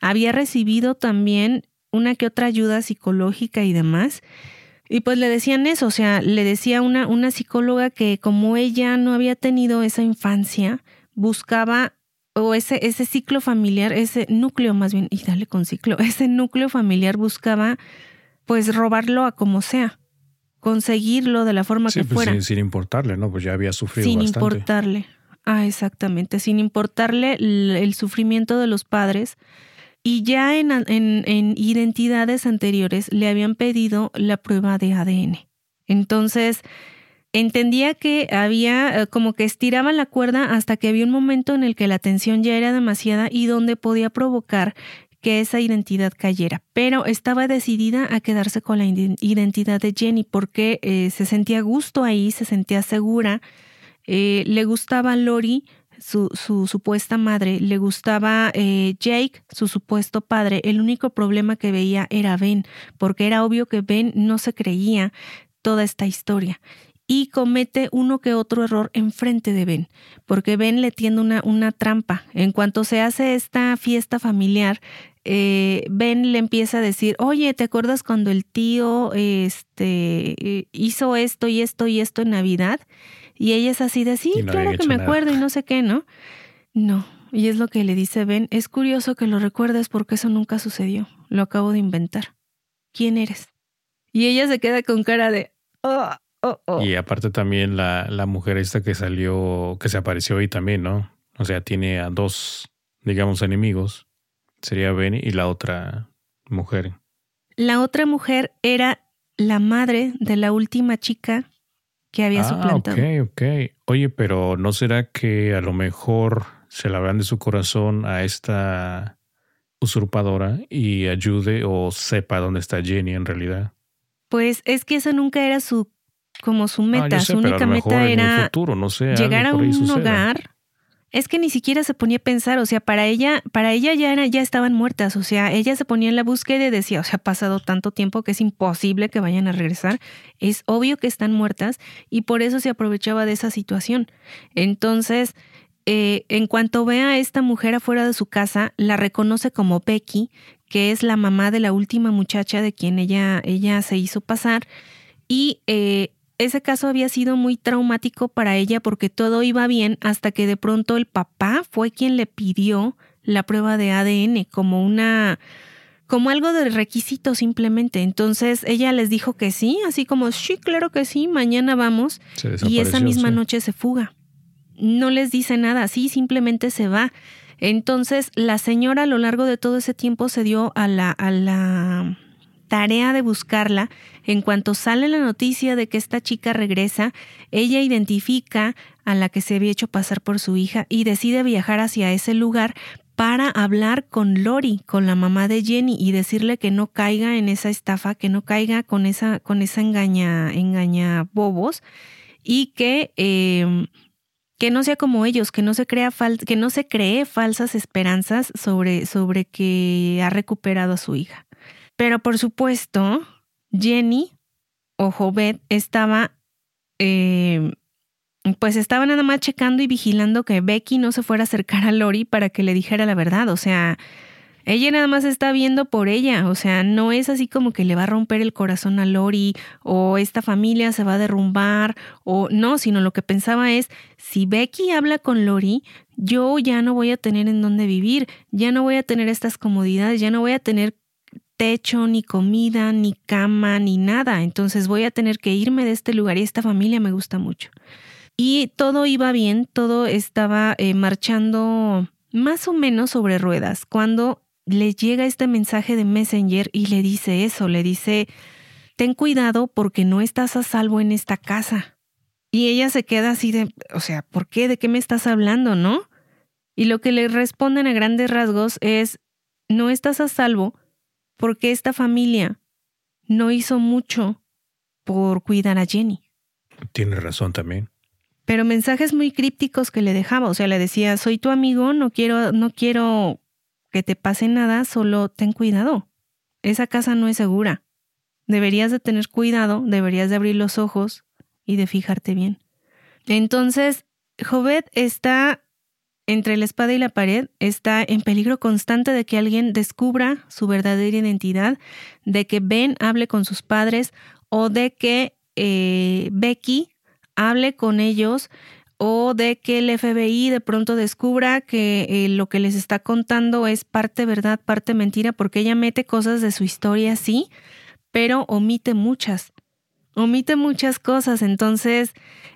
había recibido también una que otra ayuda psicológica y demás. Y pues le decían eso, o sea, le decía una, una psicóloga que como ella no había tenido esa infancia, buscaba o ese, ese ciclo familiar, ese núcleo más bien, y dale con ciclo, [LAUGHS] ese núcleo familiar buscaba pues robarlo a como sea, conseguirlo de la forma que pues fuera. Sin, sin, importarle, ¿no? Pues ya había sufrido sin bastante. Sin importarle. Ah, exactamente, sin importarle el, sufrimiento de los padres. Y ya en, en, identidades anteriores le habían pedido la prueba de ADN. Entonces, entendía que había eh, como que estiraban la cuerda hasta que había un momento en el que la tensión ya era demasiada y donde podía provocar que esa identidad cayera, pero estaba decidida a quedarse con la identidad de Jenny porque eh, se sentía gusto ahí, se sentía segura eh, le gustaba Lori, su, su, supuesta madre, le gustaba eh, Jake, su supuesto padre. El único problema que veía era Ben, porque era obvio que Ben no se creía toda esta historia. Y comete uno que otro error enfrente de Ben, porque Ben le tiende una, una trampa. En cuanto se hace esta fiesta familiar, eh, Ben le empieza a decir, oye, ¿te acuerdas cuando el tío este, hizo esto y esto y esto en Navidad? Y ella es así de, sí, claro que me acuerdo y no sé qué, ¿no? No, y es lo que le dice Ben, es curioso que lo recuerdes porque eso nunca sucedió, lo acabo de inventar. ¿Quién eres? Y ella se queda con cara de, oh, oh, oh. Y aparte también la, la mujer esta que salió, que se apareció ahí también, ¿no? O sea, tiene a dos, digamos, enemigos. Sería Ben y la otra mujer. La otra mujer era la madre de la última chica que había ah, suplantado. Ok, ok. Oye, pero ¿no será que a lo mejor se la vean de su corazón a esta usurpadora y ayude o sepa dónde está Jenny en realidad? Pues es que esa nunca era su como su meta, su única meta era futuro, no sé, llegar a un hogar es que ni siquiera se ponía a pensar, o sea, para ella, para ella ya, era, ya estaban muertas, o sea, ella se ponía en la búsqueda y decía, o sea, ha pasado tanto tiempo que es imposible que vayan a regresar, es obvio que están muertas y por eso se aprovechaba de esa situación. Entonces, eh, en cuanto ve a esta mujer afuera de su casa, la reconoce como Becky, que es la mamá de la última muchacha de quien ella, ella se hizo pasar, y eh, ese caso había sido muy traumático para ella porque todo iba bien hasta que de pronto el papá fue quien le pidió la prueba de ADN como una como algo de requisito simplemente. Entonces ella les dijo que sí, así como, sí, claro que sí, mañana vamos. Y esa misma noche se fuga. No les dice nada, sí, simplemente se va. Entonces la señora a lo largo de todo ese tiempo se dio a la, a la tarea de buscarla. En cuanto sale la noticia de que esta chica regresa, ella identifica a la que se había hecho pasar por su hija y decide viajar hacia ese lugar para hablar con Lori, con la mamá de Jenny, y decirle que no caiga en esa estafa, que no caiga con esa, con esa engaña, engaña bobos, y que, em, que no sea como ellos, que no se crea que no se cree falsas esperanzas sobre, sobre que ha recuperado a su hija. Pero por supuesto, Jenny o Jovet estaba em, pues estaba nada más checando y vigilando que Becky no se fuera a acercar a Lori para que le dijera la verdad. O sea, ella nada más está viendo por ella. O sea, no es así como que le va a romper el corazón a Lori o esta familia se va a derrumbar o no, sino lo que pensaba es, si Becky habla con Lori, yo ya no voy a tener en dónde vivir, ya no voy a tener estas comodidades, ya no voy a tener techo, ni comida, ni cama, ni nada. Entonces voy a tener que irme de este lugar y esta familia me gusta mucho. Y todo iba bien, todo estaba eh, marchando más o menos sobre ruedas cuando le llega este mensaje de Messenger y le dice eso, le dice, ten cuidado porque no estás a salvo en esta casa. Y ella se queda así de, o sea, ¿por qué? ¿De qué me estás hablando, no? Y lo que le responden a grandes rasgos es, no estás a salvo porque esta familia no hizo mucho por cuidar a Jenny. Tiene razón también pero mensajes muy crípticos que le dejaba, o sea, le decía, soy tu amigo, no quiero, no quiero que te pase nada, solo ten cuidado. Esa casa no es segura. Deberías de tener cuidado, deberías de abrir los ojos y de fijarte bien. Entonces, Jovet está entre la espada y la pared, está en peligro constante de que alguien descubra su verdadera identidad, de que Ben hable con sus padres o de que eh, Becky hable con ellos o de que el FBI de pronto descubra que eh, lo que les está contando es parte verdad, parte mentira, porque ella mete cosas de su historia, sí, pero omite muchas. Omite muchas cosas, entonces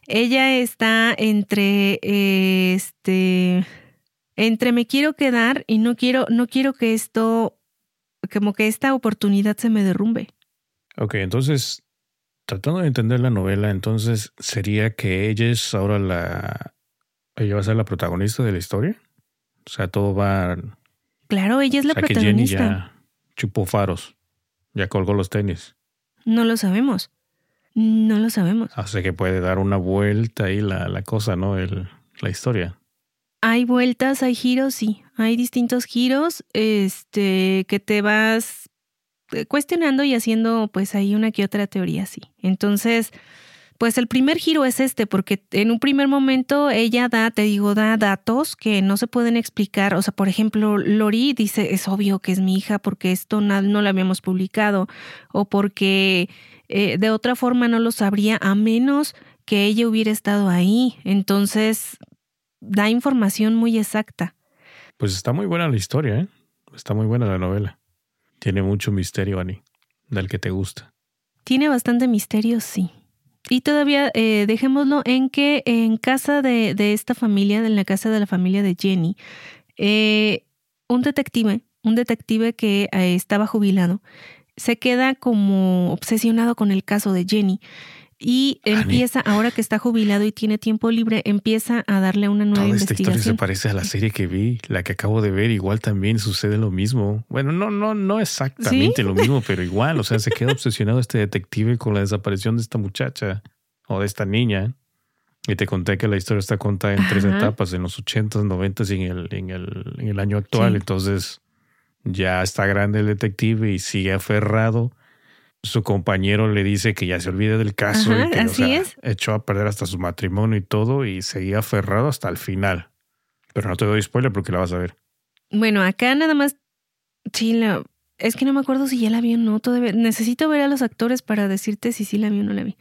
ella está entre este entre me quiero quedar y no quiero no quiero que esto como que esta oportunidad se me derrumbe. Ok, entonces tratando de entender la novela, entonces sería que ella es ahora la. Ella va a ser la protagonista de la historia. O sea, todo va. Claro, ella es la protagonista. Que Jenny ya chupó faros. Ya colgó los tenis. No lo sabemos. No lo sabemos. Así que puede dar una vuelta ahí la, la cosa, ¿no? El, la historia. Hay vueltas, hay giros, sí. Hay distintos giros este, que te vas eh, cuestionando y haciendo pues ahí una que otra teoría, sí. Entonces, pues el primer giro es este, porque en un primer momento ella da, te digo, da datos que no se pueden explicar. O sea, por ejemplo, Lori dice, es obvio que es mi hija porque esto no, no lo habíamos publicado o porque eh, de otra forma no lo sabría a menos que ella hubiera estado ahí. Entonces, da información muy exacta. Pues está muy buena la historia, ¿eh? Está muy buena la novela. Tiene mucho misterio, Ani, del que te gusta. Tiene bastante misterio, sí. Y todavía eh, dejémoslo en que en casa de, esta familia, en la casa de la familia de Jenny, eh, un detective, un detective que eh, estaba jubilado, se queda como obsesionado con el caso de Jenny y empieza, ahora que está jubilado y tiene tiempo libre, empieza a darle una nueva Toda esta historia se parece a la serie que vi, la que acabo de ver, igual también sucede lo mismo. Bueno, no, no, no exactamente lo mismo, [LAUGHS] pero igual, o sea, se queda obsesionado este detective con la desaparición de esta muchacha o de esta niña. Y te conté que la historia está contada en tres etapas, en los 80s, 90 y en el, en el, en el año actual. Entonces, ya está grande el detective y sigue aferrado su compañero le dice que ya se olvide del caso y que echó a perder hasta su matrimonio y todo y seguía aferrado hasta el final. Pero no te doy spoiler porque la vas a ver. Bueno, acá nada más, sí, es que no me acuerdo si ya la vi o no. Todavía necesito ver a los actores para decirte si sí la vi o no la vi.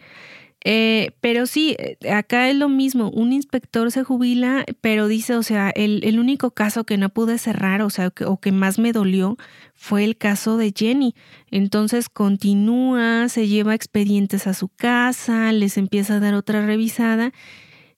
Eh, pero sí, eh, acá es lo mismo, un inspector se jubila, pero dice, o sea, el, único caso que no pude cerrar, o sea, o que más me dolió fue el caso de Jenny. Entonces continúa, se lleva expedientes a su casa, les empieza a dar otra revisada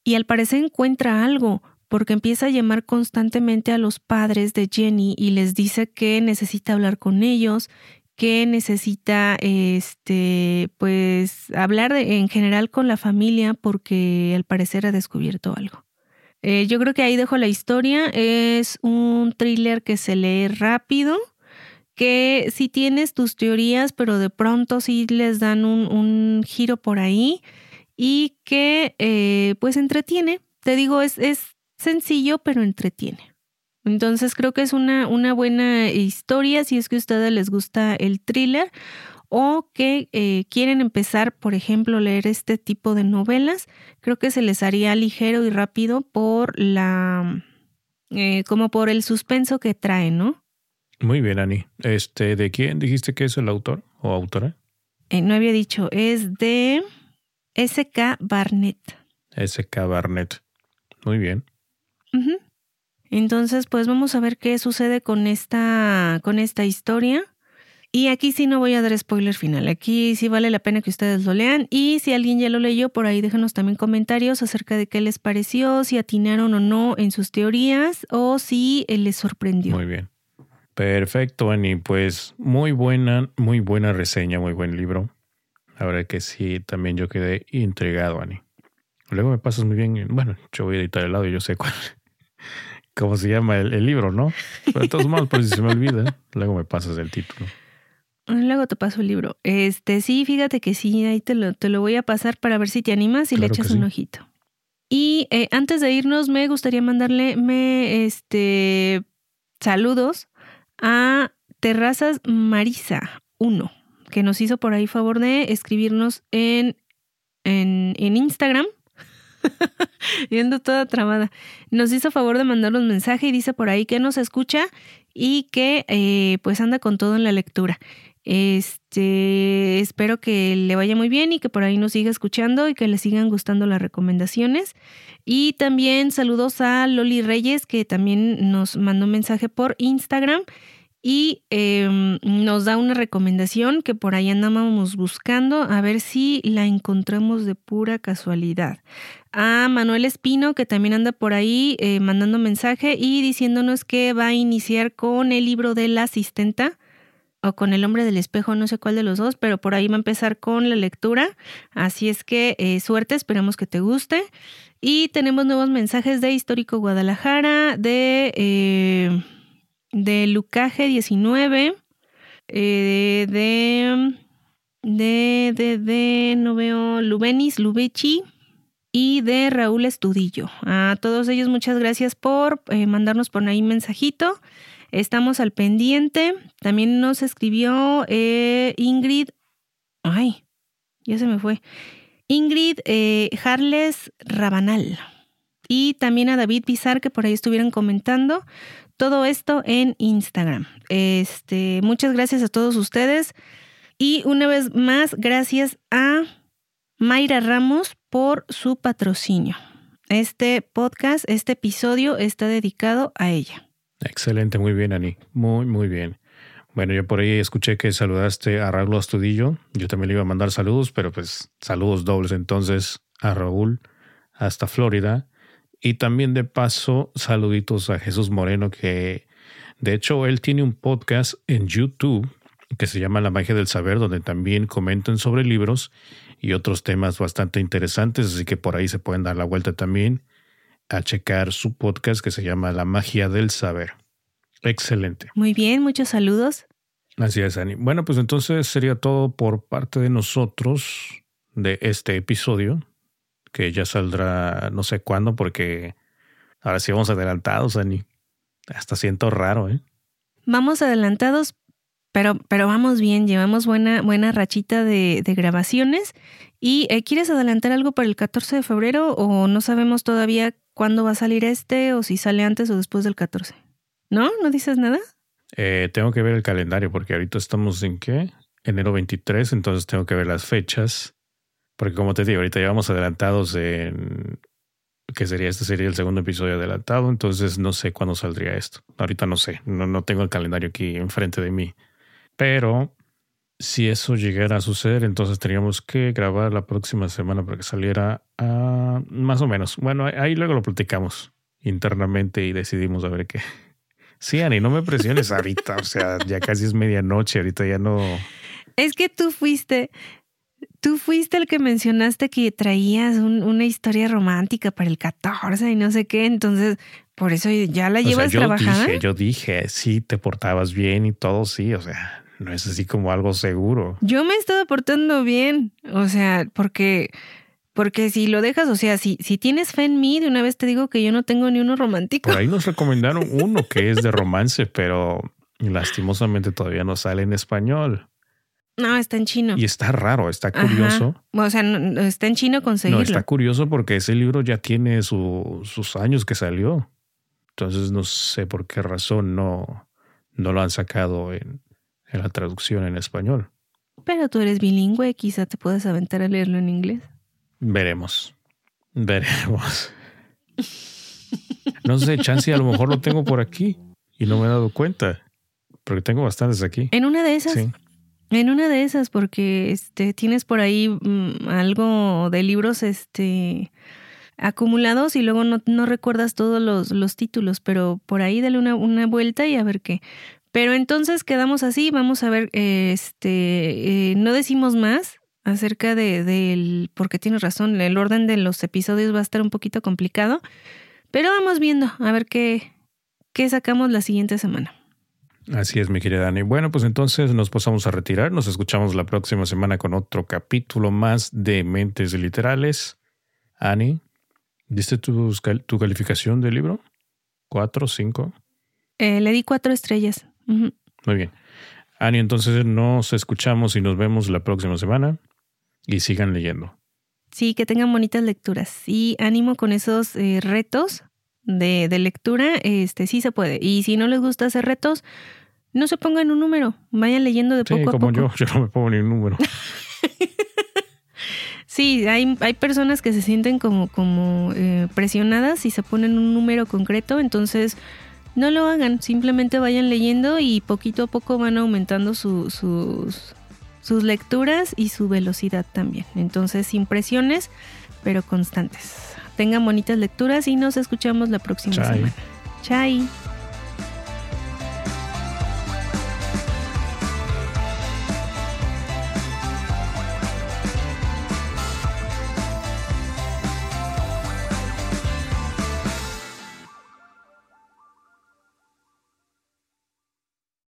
y al parecer encuentra algo, porque empieza a llamar constantemente a los padres de Jenny y les dice que necesita hablar con ellos, que necesita este pues hablar en general con la familia porque al parecer ha descubierto algo. Eh, yo creo que ahí dejo la historia. Es un thriller que se lee rápido, que si tienes tus teorías, pero de pronto sí les dan un, giro por ahí y que eh, pues entretiene. Te digo, es, es sencillo, pero entretiene. Entonces creo que es una, una buena historia si es que a ustedes les gusta el thriller o que eh, quieren empezar, por ejemplo, a leer este tipo de novelas, creo que se les haría ligero y rápido por la, eh, como por el suspenso que trae, ¿no? Muy bien, Ani. Este, ¿de quién dijiste que es el autor o autora? Eh, no había dicho, es de S.K. Barnett. S.K. Barnett. Muy bien. Entonces, pues vamos a ver qué sucede con esta, con esta historia. Y aquí sí no voy a dar spoiler final. Aquí sí vale la pena que ustedes lo lean. Y si alguien ya lo leyó, por ahí déjenos también comentarios acerca de qué les pareció, si atinaron o no en sus teorías o si les sorprendió. Muy bien. Perfecto, Ani. Pues muy buena, muy buena reseña, muy buen libro. Verdad que sí, también yo quedé intrigado, Ani. Luego me pasas muy bien. Bueno, yo voy a editar el lado y yo sé cuál, cómo se llama el, libro, ¿no? Pero de todos modos, por si se me olvida, luego me pasas el título. Luego te paso el libro. Este, sí, fíjate que sí, ahí te lo, te lo voy a pasar para ver si te animas y le echas un ojito. Y eh, antes de irnos, me gustaría mandarle me, este, saludos a Terrazas Marisa 1, que nos hizo por ahí favor de escribirnos en, en, en Instagram [LAUGHS] Viendo toda trabada. Nos hizo favor de mandarnos un mensaje y dice por ahí que nos escucha y que eh, pues anda con todo en la lectura. Este, espero que le vaya muy bien y que por ahí nos siga escuchando y que le sigan gustando las recomendaciones. Y también saludos a Loli Reyes, que también nos mandó un mensaje por Instagram y em, nos da una recomendación que por ahí andábamos buscando a ver si la encontramos de pura casualidad. A Manuel Espino, que también anda por ahí eh, mandando mensaje y diciéndonos que va a iniciar con el libro de la asistenta o con el hombre del espejo, no sé cuál de los dos, pero por ahí va a empezar con la lectura. Así es que eh, suerte, esperamos que te guste. Y tenemos nuevos mensajes de Histórico Guadalajara, de... De Lucaje 19, eh, de, de, de, de, no veo, Lubenis, Lubechi y de Raúl Estudillo. A todos ellos muchas gracias por eh, mandarnos por ahí mensajito. Estamos al pendiente. También nos escribió eh, Ingrid. Ay, ya se me fue. Ingrid Harles Rabanal. Y también a David Pizar, que por ahí estuvieron comentando. Todo esto en Instagram. Este, muchas gracias a todos ustedes. Y una vez más, gracias a Mayra Ramos por su patrocinio. Este podcast, este episodio está dedicado a ella. Excelente, muy bien, Ani. Muy, muy bien. Bueno, yo por ahí escuché que saludaste a Raúl Astudillo. Yo también le iba a mandar saludos, pero pues saludos dobles entonces a Raúl hasta Florida. Y también de paso, saluditos a Jesús Moreno, que de hecho él tiene un podcast en YouTube que se llama La magia del saber, donde también comentan sobre libros y otros temas bastante interesantes, así que por ahí se pueden dar la vuelta también a checar su podcast que se llama La magia del saber. Excelente. Muy bien, muchos saludos. Así es, Ani. Bueno, pues entonces sería todo por parte de nosotros de este episodio que ya saldrá no sé cuándo, porque ahora sí vamos adelantados, Ani. Hasta siento raro, ¿eh? Vamos adelantados, pero, pero vamos bien, llevamos buena, buena rachita de, grabaciones. ¿Y eh, quieres adelantar algo para el 14 de febrero o no sabemos todavía cuándo va a salir este o si sale antes o después del 14? ¿No? ¿No dices nada? Eh, tengo que ver el calendario porque ahorita estamos en qué? Enero 23, entonces tengo que ver las fechas. Porque como te digo, ahorita ya vamos adelantados en que sería este sería el segundo episodio adelantado, entonces no sé cuándo saldría esto. Ahorita no sé, no, no tengo el calendario aquí enfrente de mí. Pero si eso llegara a suceder, entonces tendríamos que grabar la próxima semana para que saliera a más o menos. Bueno, ahí luego lo platicamos internamente y decidimos a ver qué. [LAUGHS] Sí, Ani, no me presiones ahorita, o sea, ya casi es medianoche, ahorita ya no. Es que tú fuiste Tú fuiste el que mencionaste que traías una historia romántica para el 14 y no sé qué, entonces por eso ya la llevas yo trabajando. Dije, yo dije, sí, te portabas bien y todo, sí, o sea, no es así como algo seguro. Yo me he estado portando bien, o sea, porque porque si lo dejas, o sea, si, si tienes fe en mí, de una vez te digo que yo no tengo ni uno romántico. Por ahí nos [LAUGHS] recomendaron uno que es de romance, pero lastimosamente todavía no sale en español. No, está en chino. Y está raro, está curioso. O sea, está en chino conseguirlo. No, está curioso porque ese libro ya tiene sus años que salió. Entonces no sé por qué razón no, no lo han sacado en, en la traducción en español. Pero tú eres bilingüe, quizá te puedas aventar a leerlo en inglés. Veremos. Veremos. No sé, chance a lo mejor lo tengo por aquí y no me he dado cuenta. Porque tengo bastantes aquí. En una de esas. Sí. En una de esas, porque este, tienes por ahí mm, algo de libros este, acumulados y luego no, recuerdas todos los, los, títulos, pero por ahí dale una, una, vuelta y a ver qué. Pero entonces quedamos así, vamos a ver, este, eh, no decimos más, acerca de, del, porque tienes razón, el orden de los episodios va a estar un poquito complicado, pero vamos viendo a ver qué, qué sacamos la siguiente semana. Así es, mi querida Dani. Bueno, pues entonces nos pasamos a retirar. Nos escuchamos la próxima semana con otro capítulo más de Mentes Literales. Ani, ¿diste tu, tu calificación del libro? ¿Cuatro, cinco? Eh, le di cuatro estrellas. Muy bien. Ani, entonces nos escuchamos y nos vemos la próxima semana. Y sigan leyendo. Sí, que tengan bonitas lecturas. Y ánimo con esos eh, retos de, lectura, este sí se puede. Y si no les gusta hacer retos, no se pongan un número, vayan leyendo de poco a poco. como yo, [LAUGHS] yo no me pongo ni un número. [LAUGHS] sí, hay, hay personas que se sienten como, como eh, presionadas y se ponen un número concreto, entonces no lo hagan, simplemente vayan leyendo y poquito a poco van aumentando sus sus lecturas y su velocidad también. Entonces, impresiones, pero constantes. Tengan bonitas lecturas y nos escuchamos la próxima semana. Chai.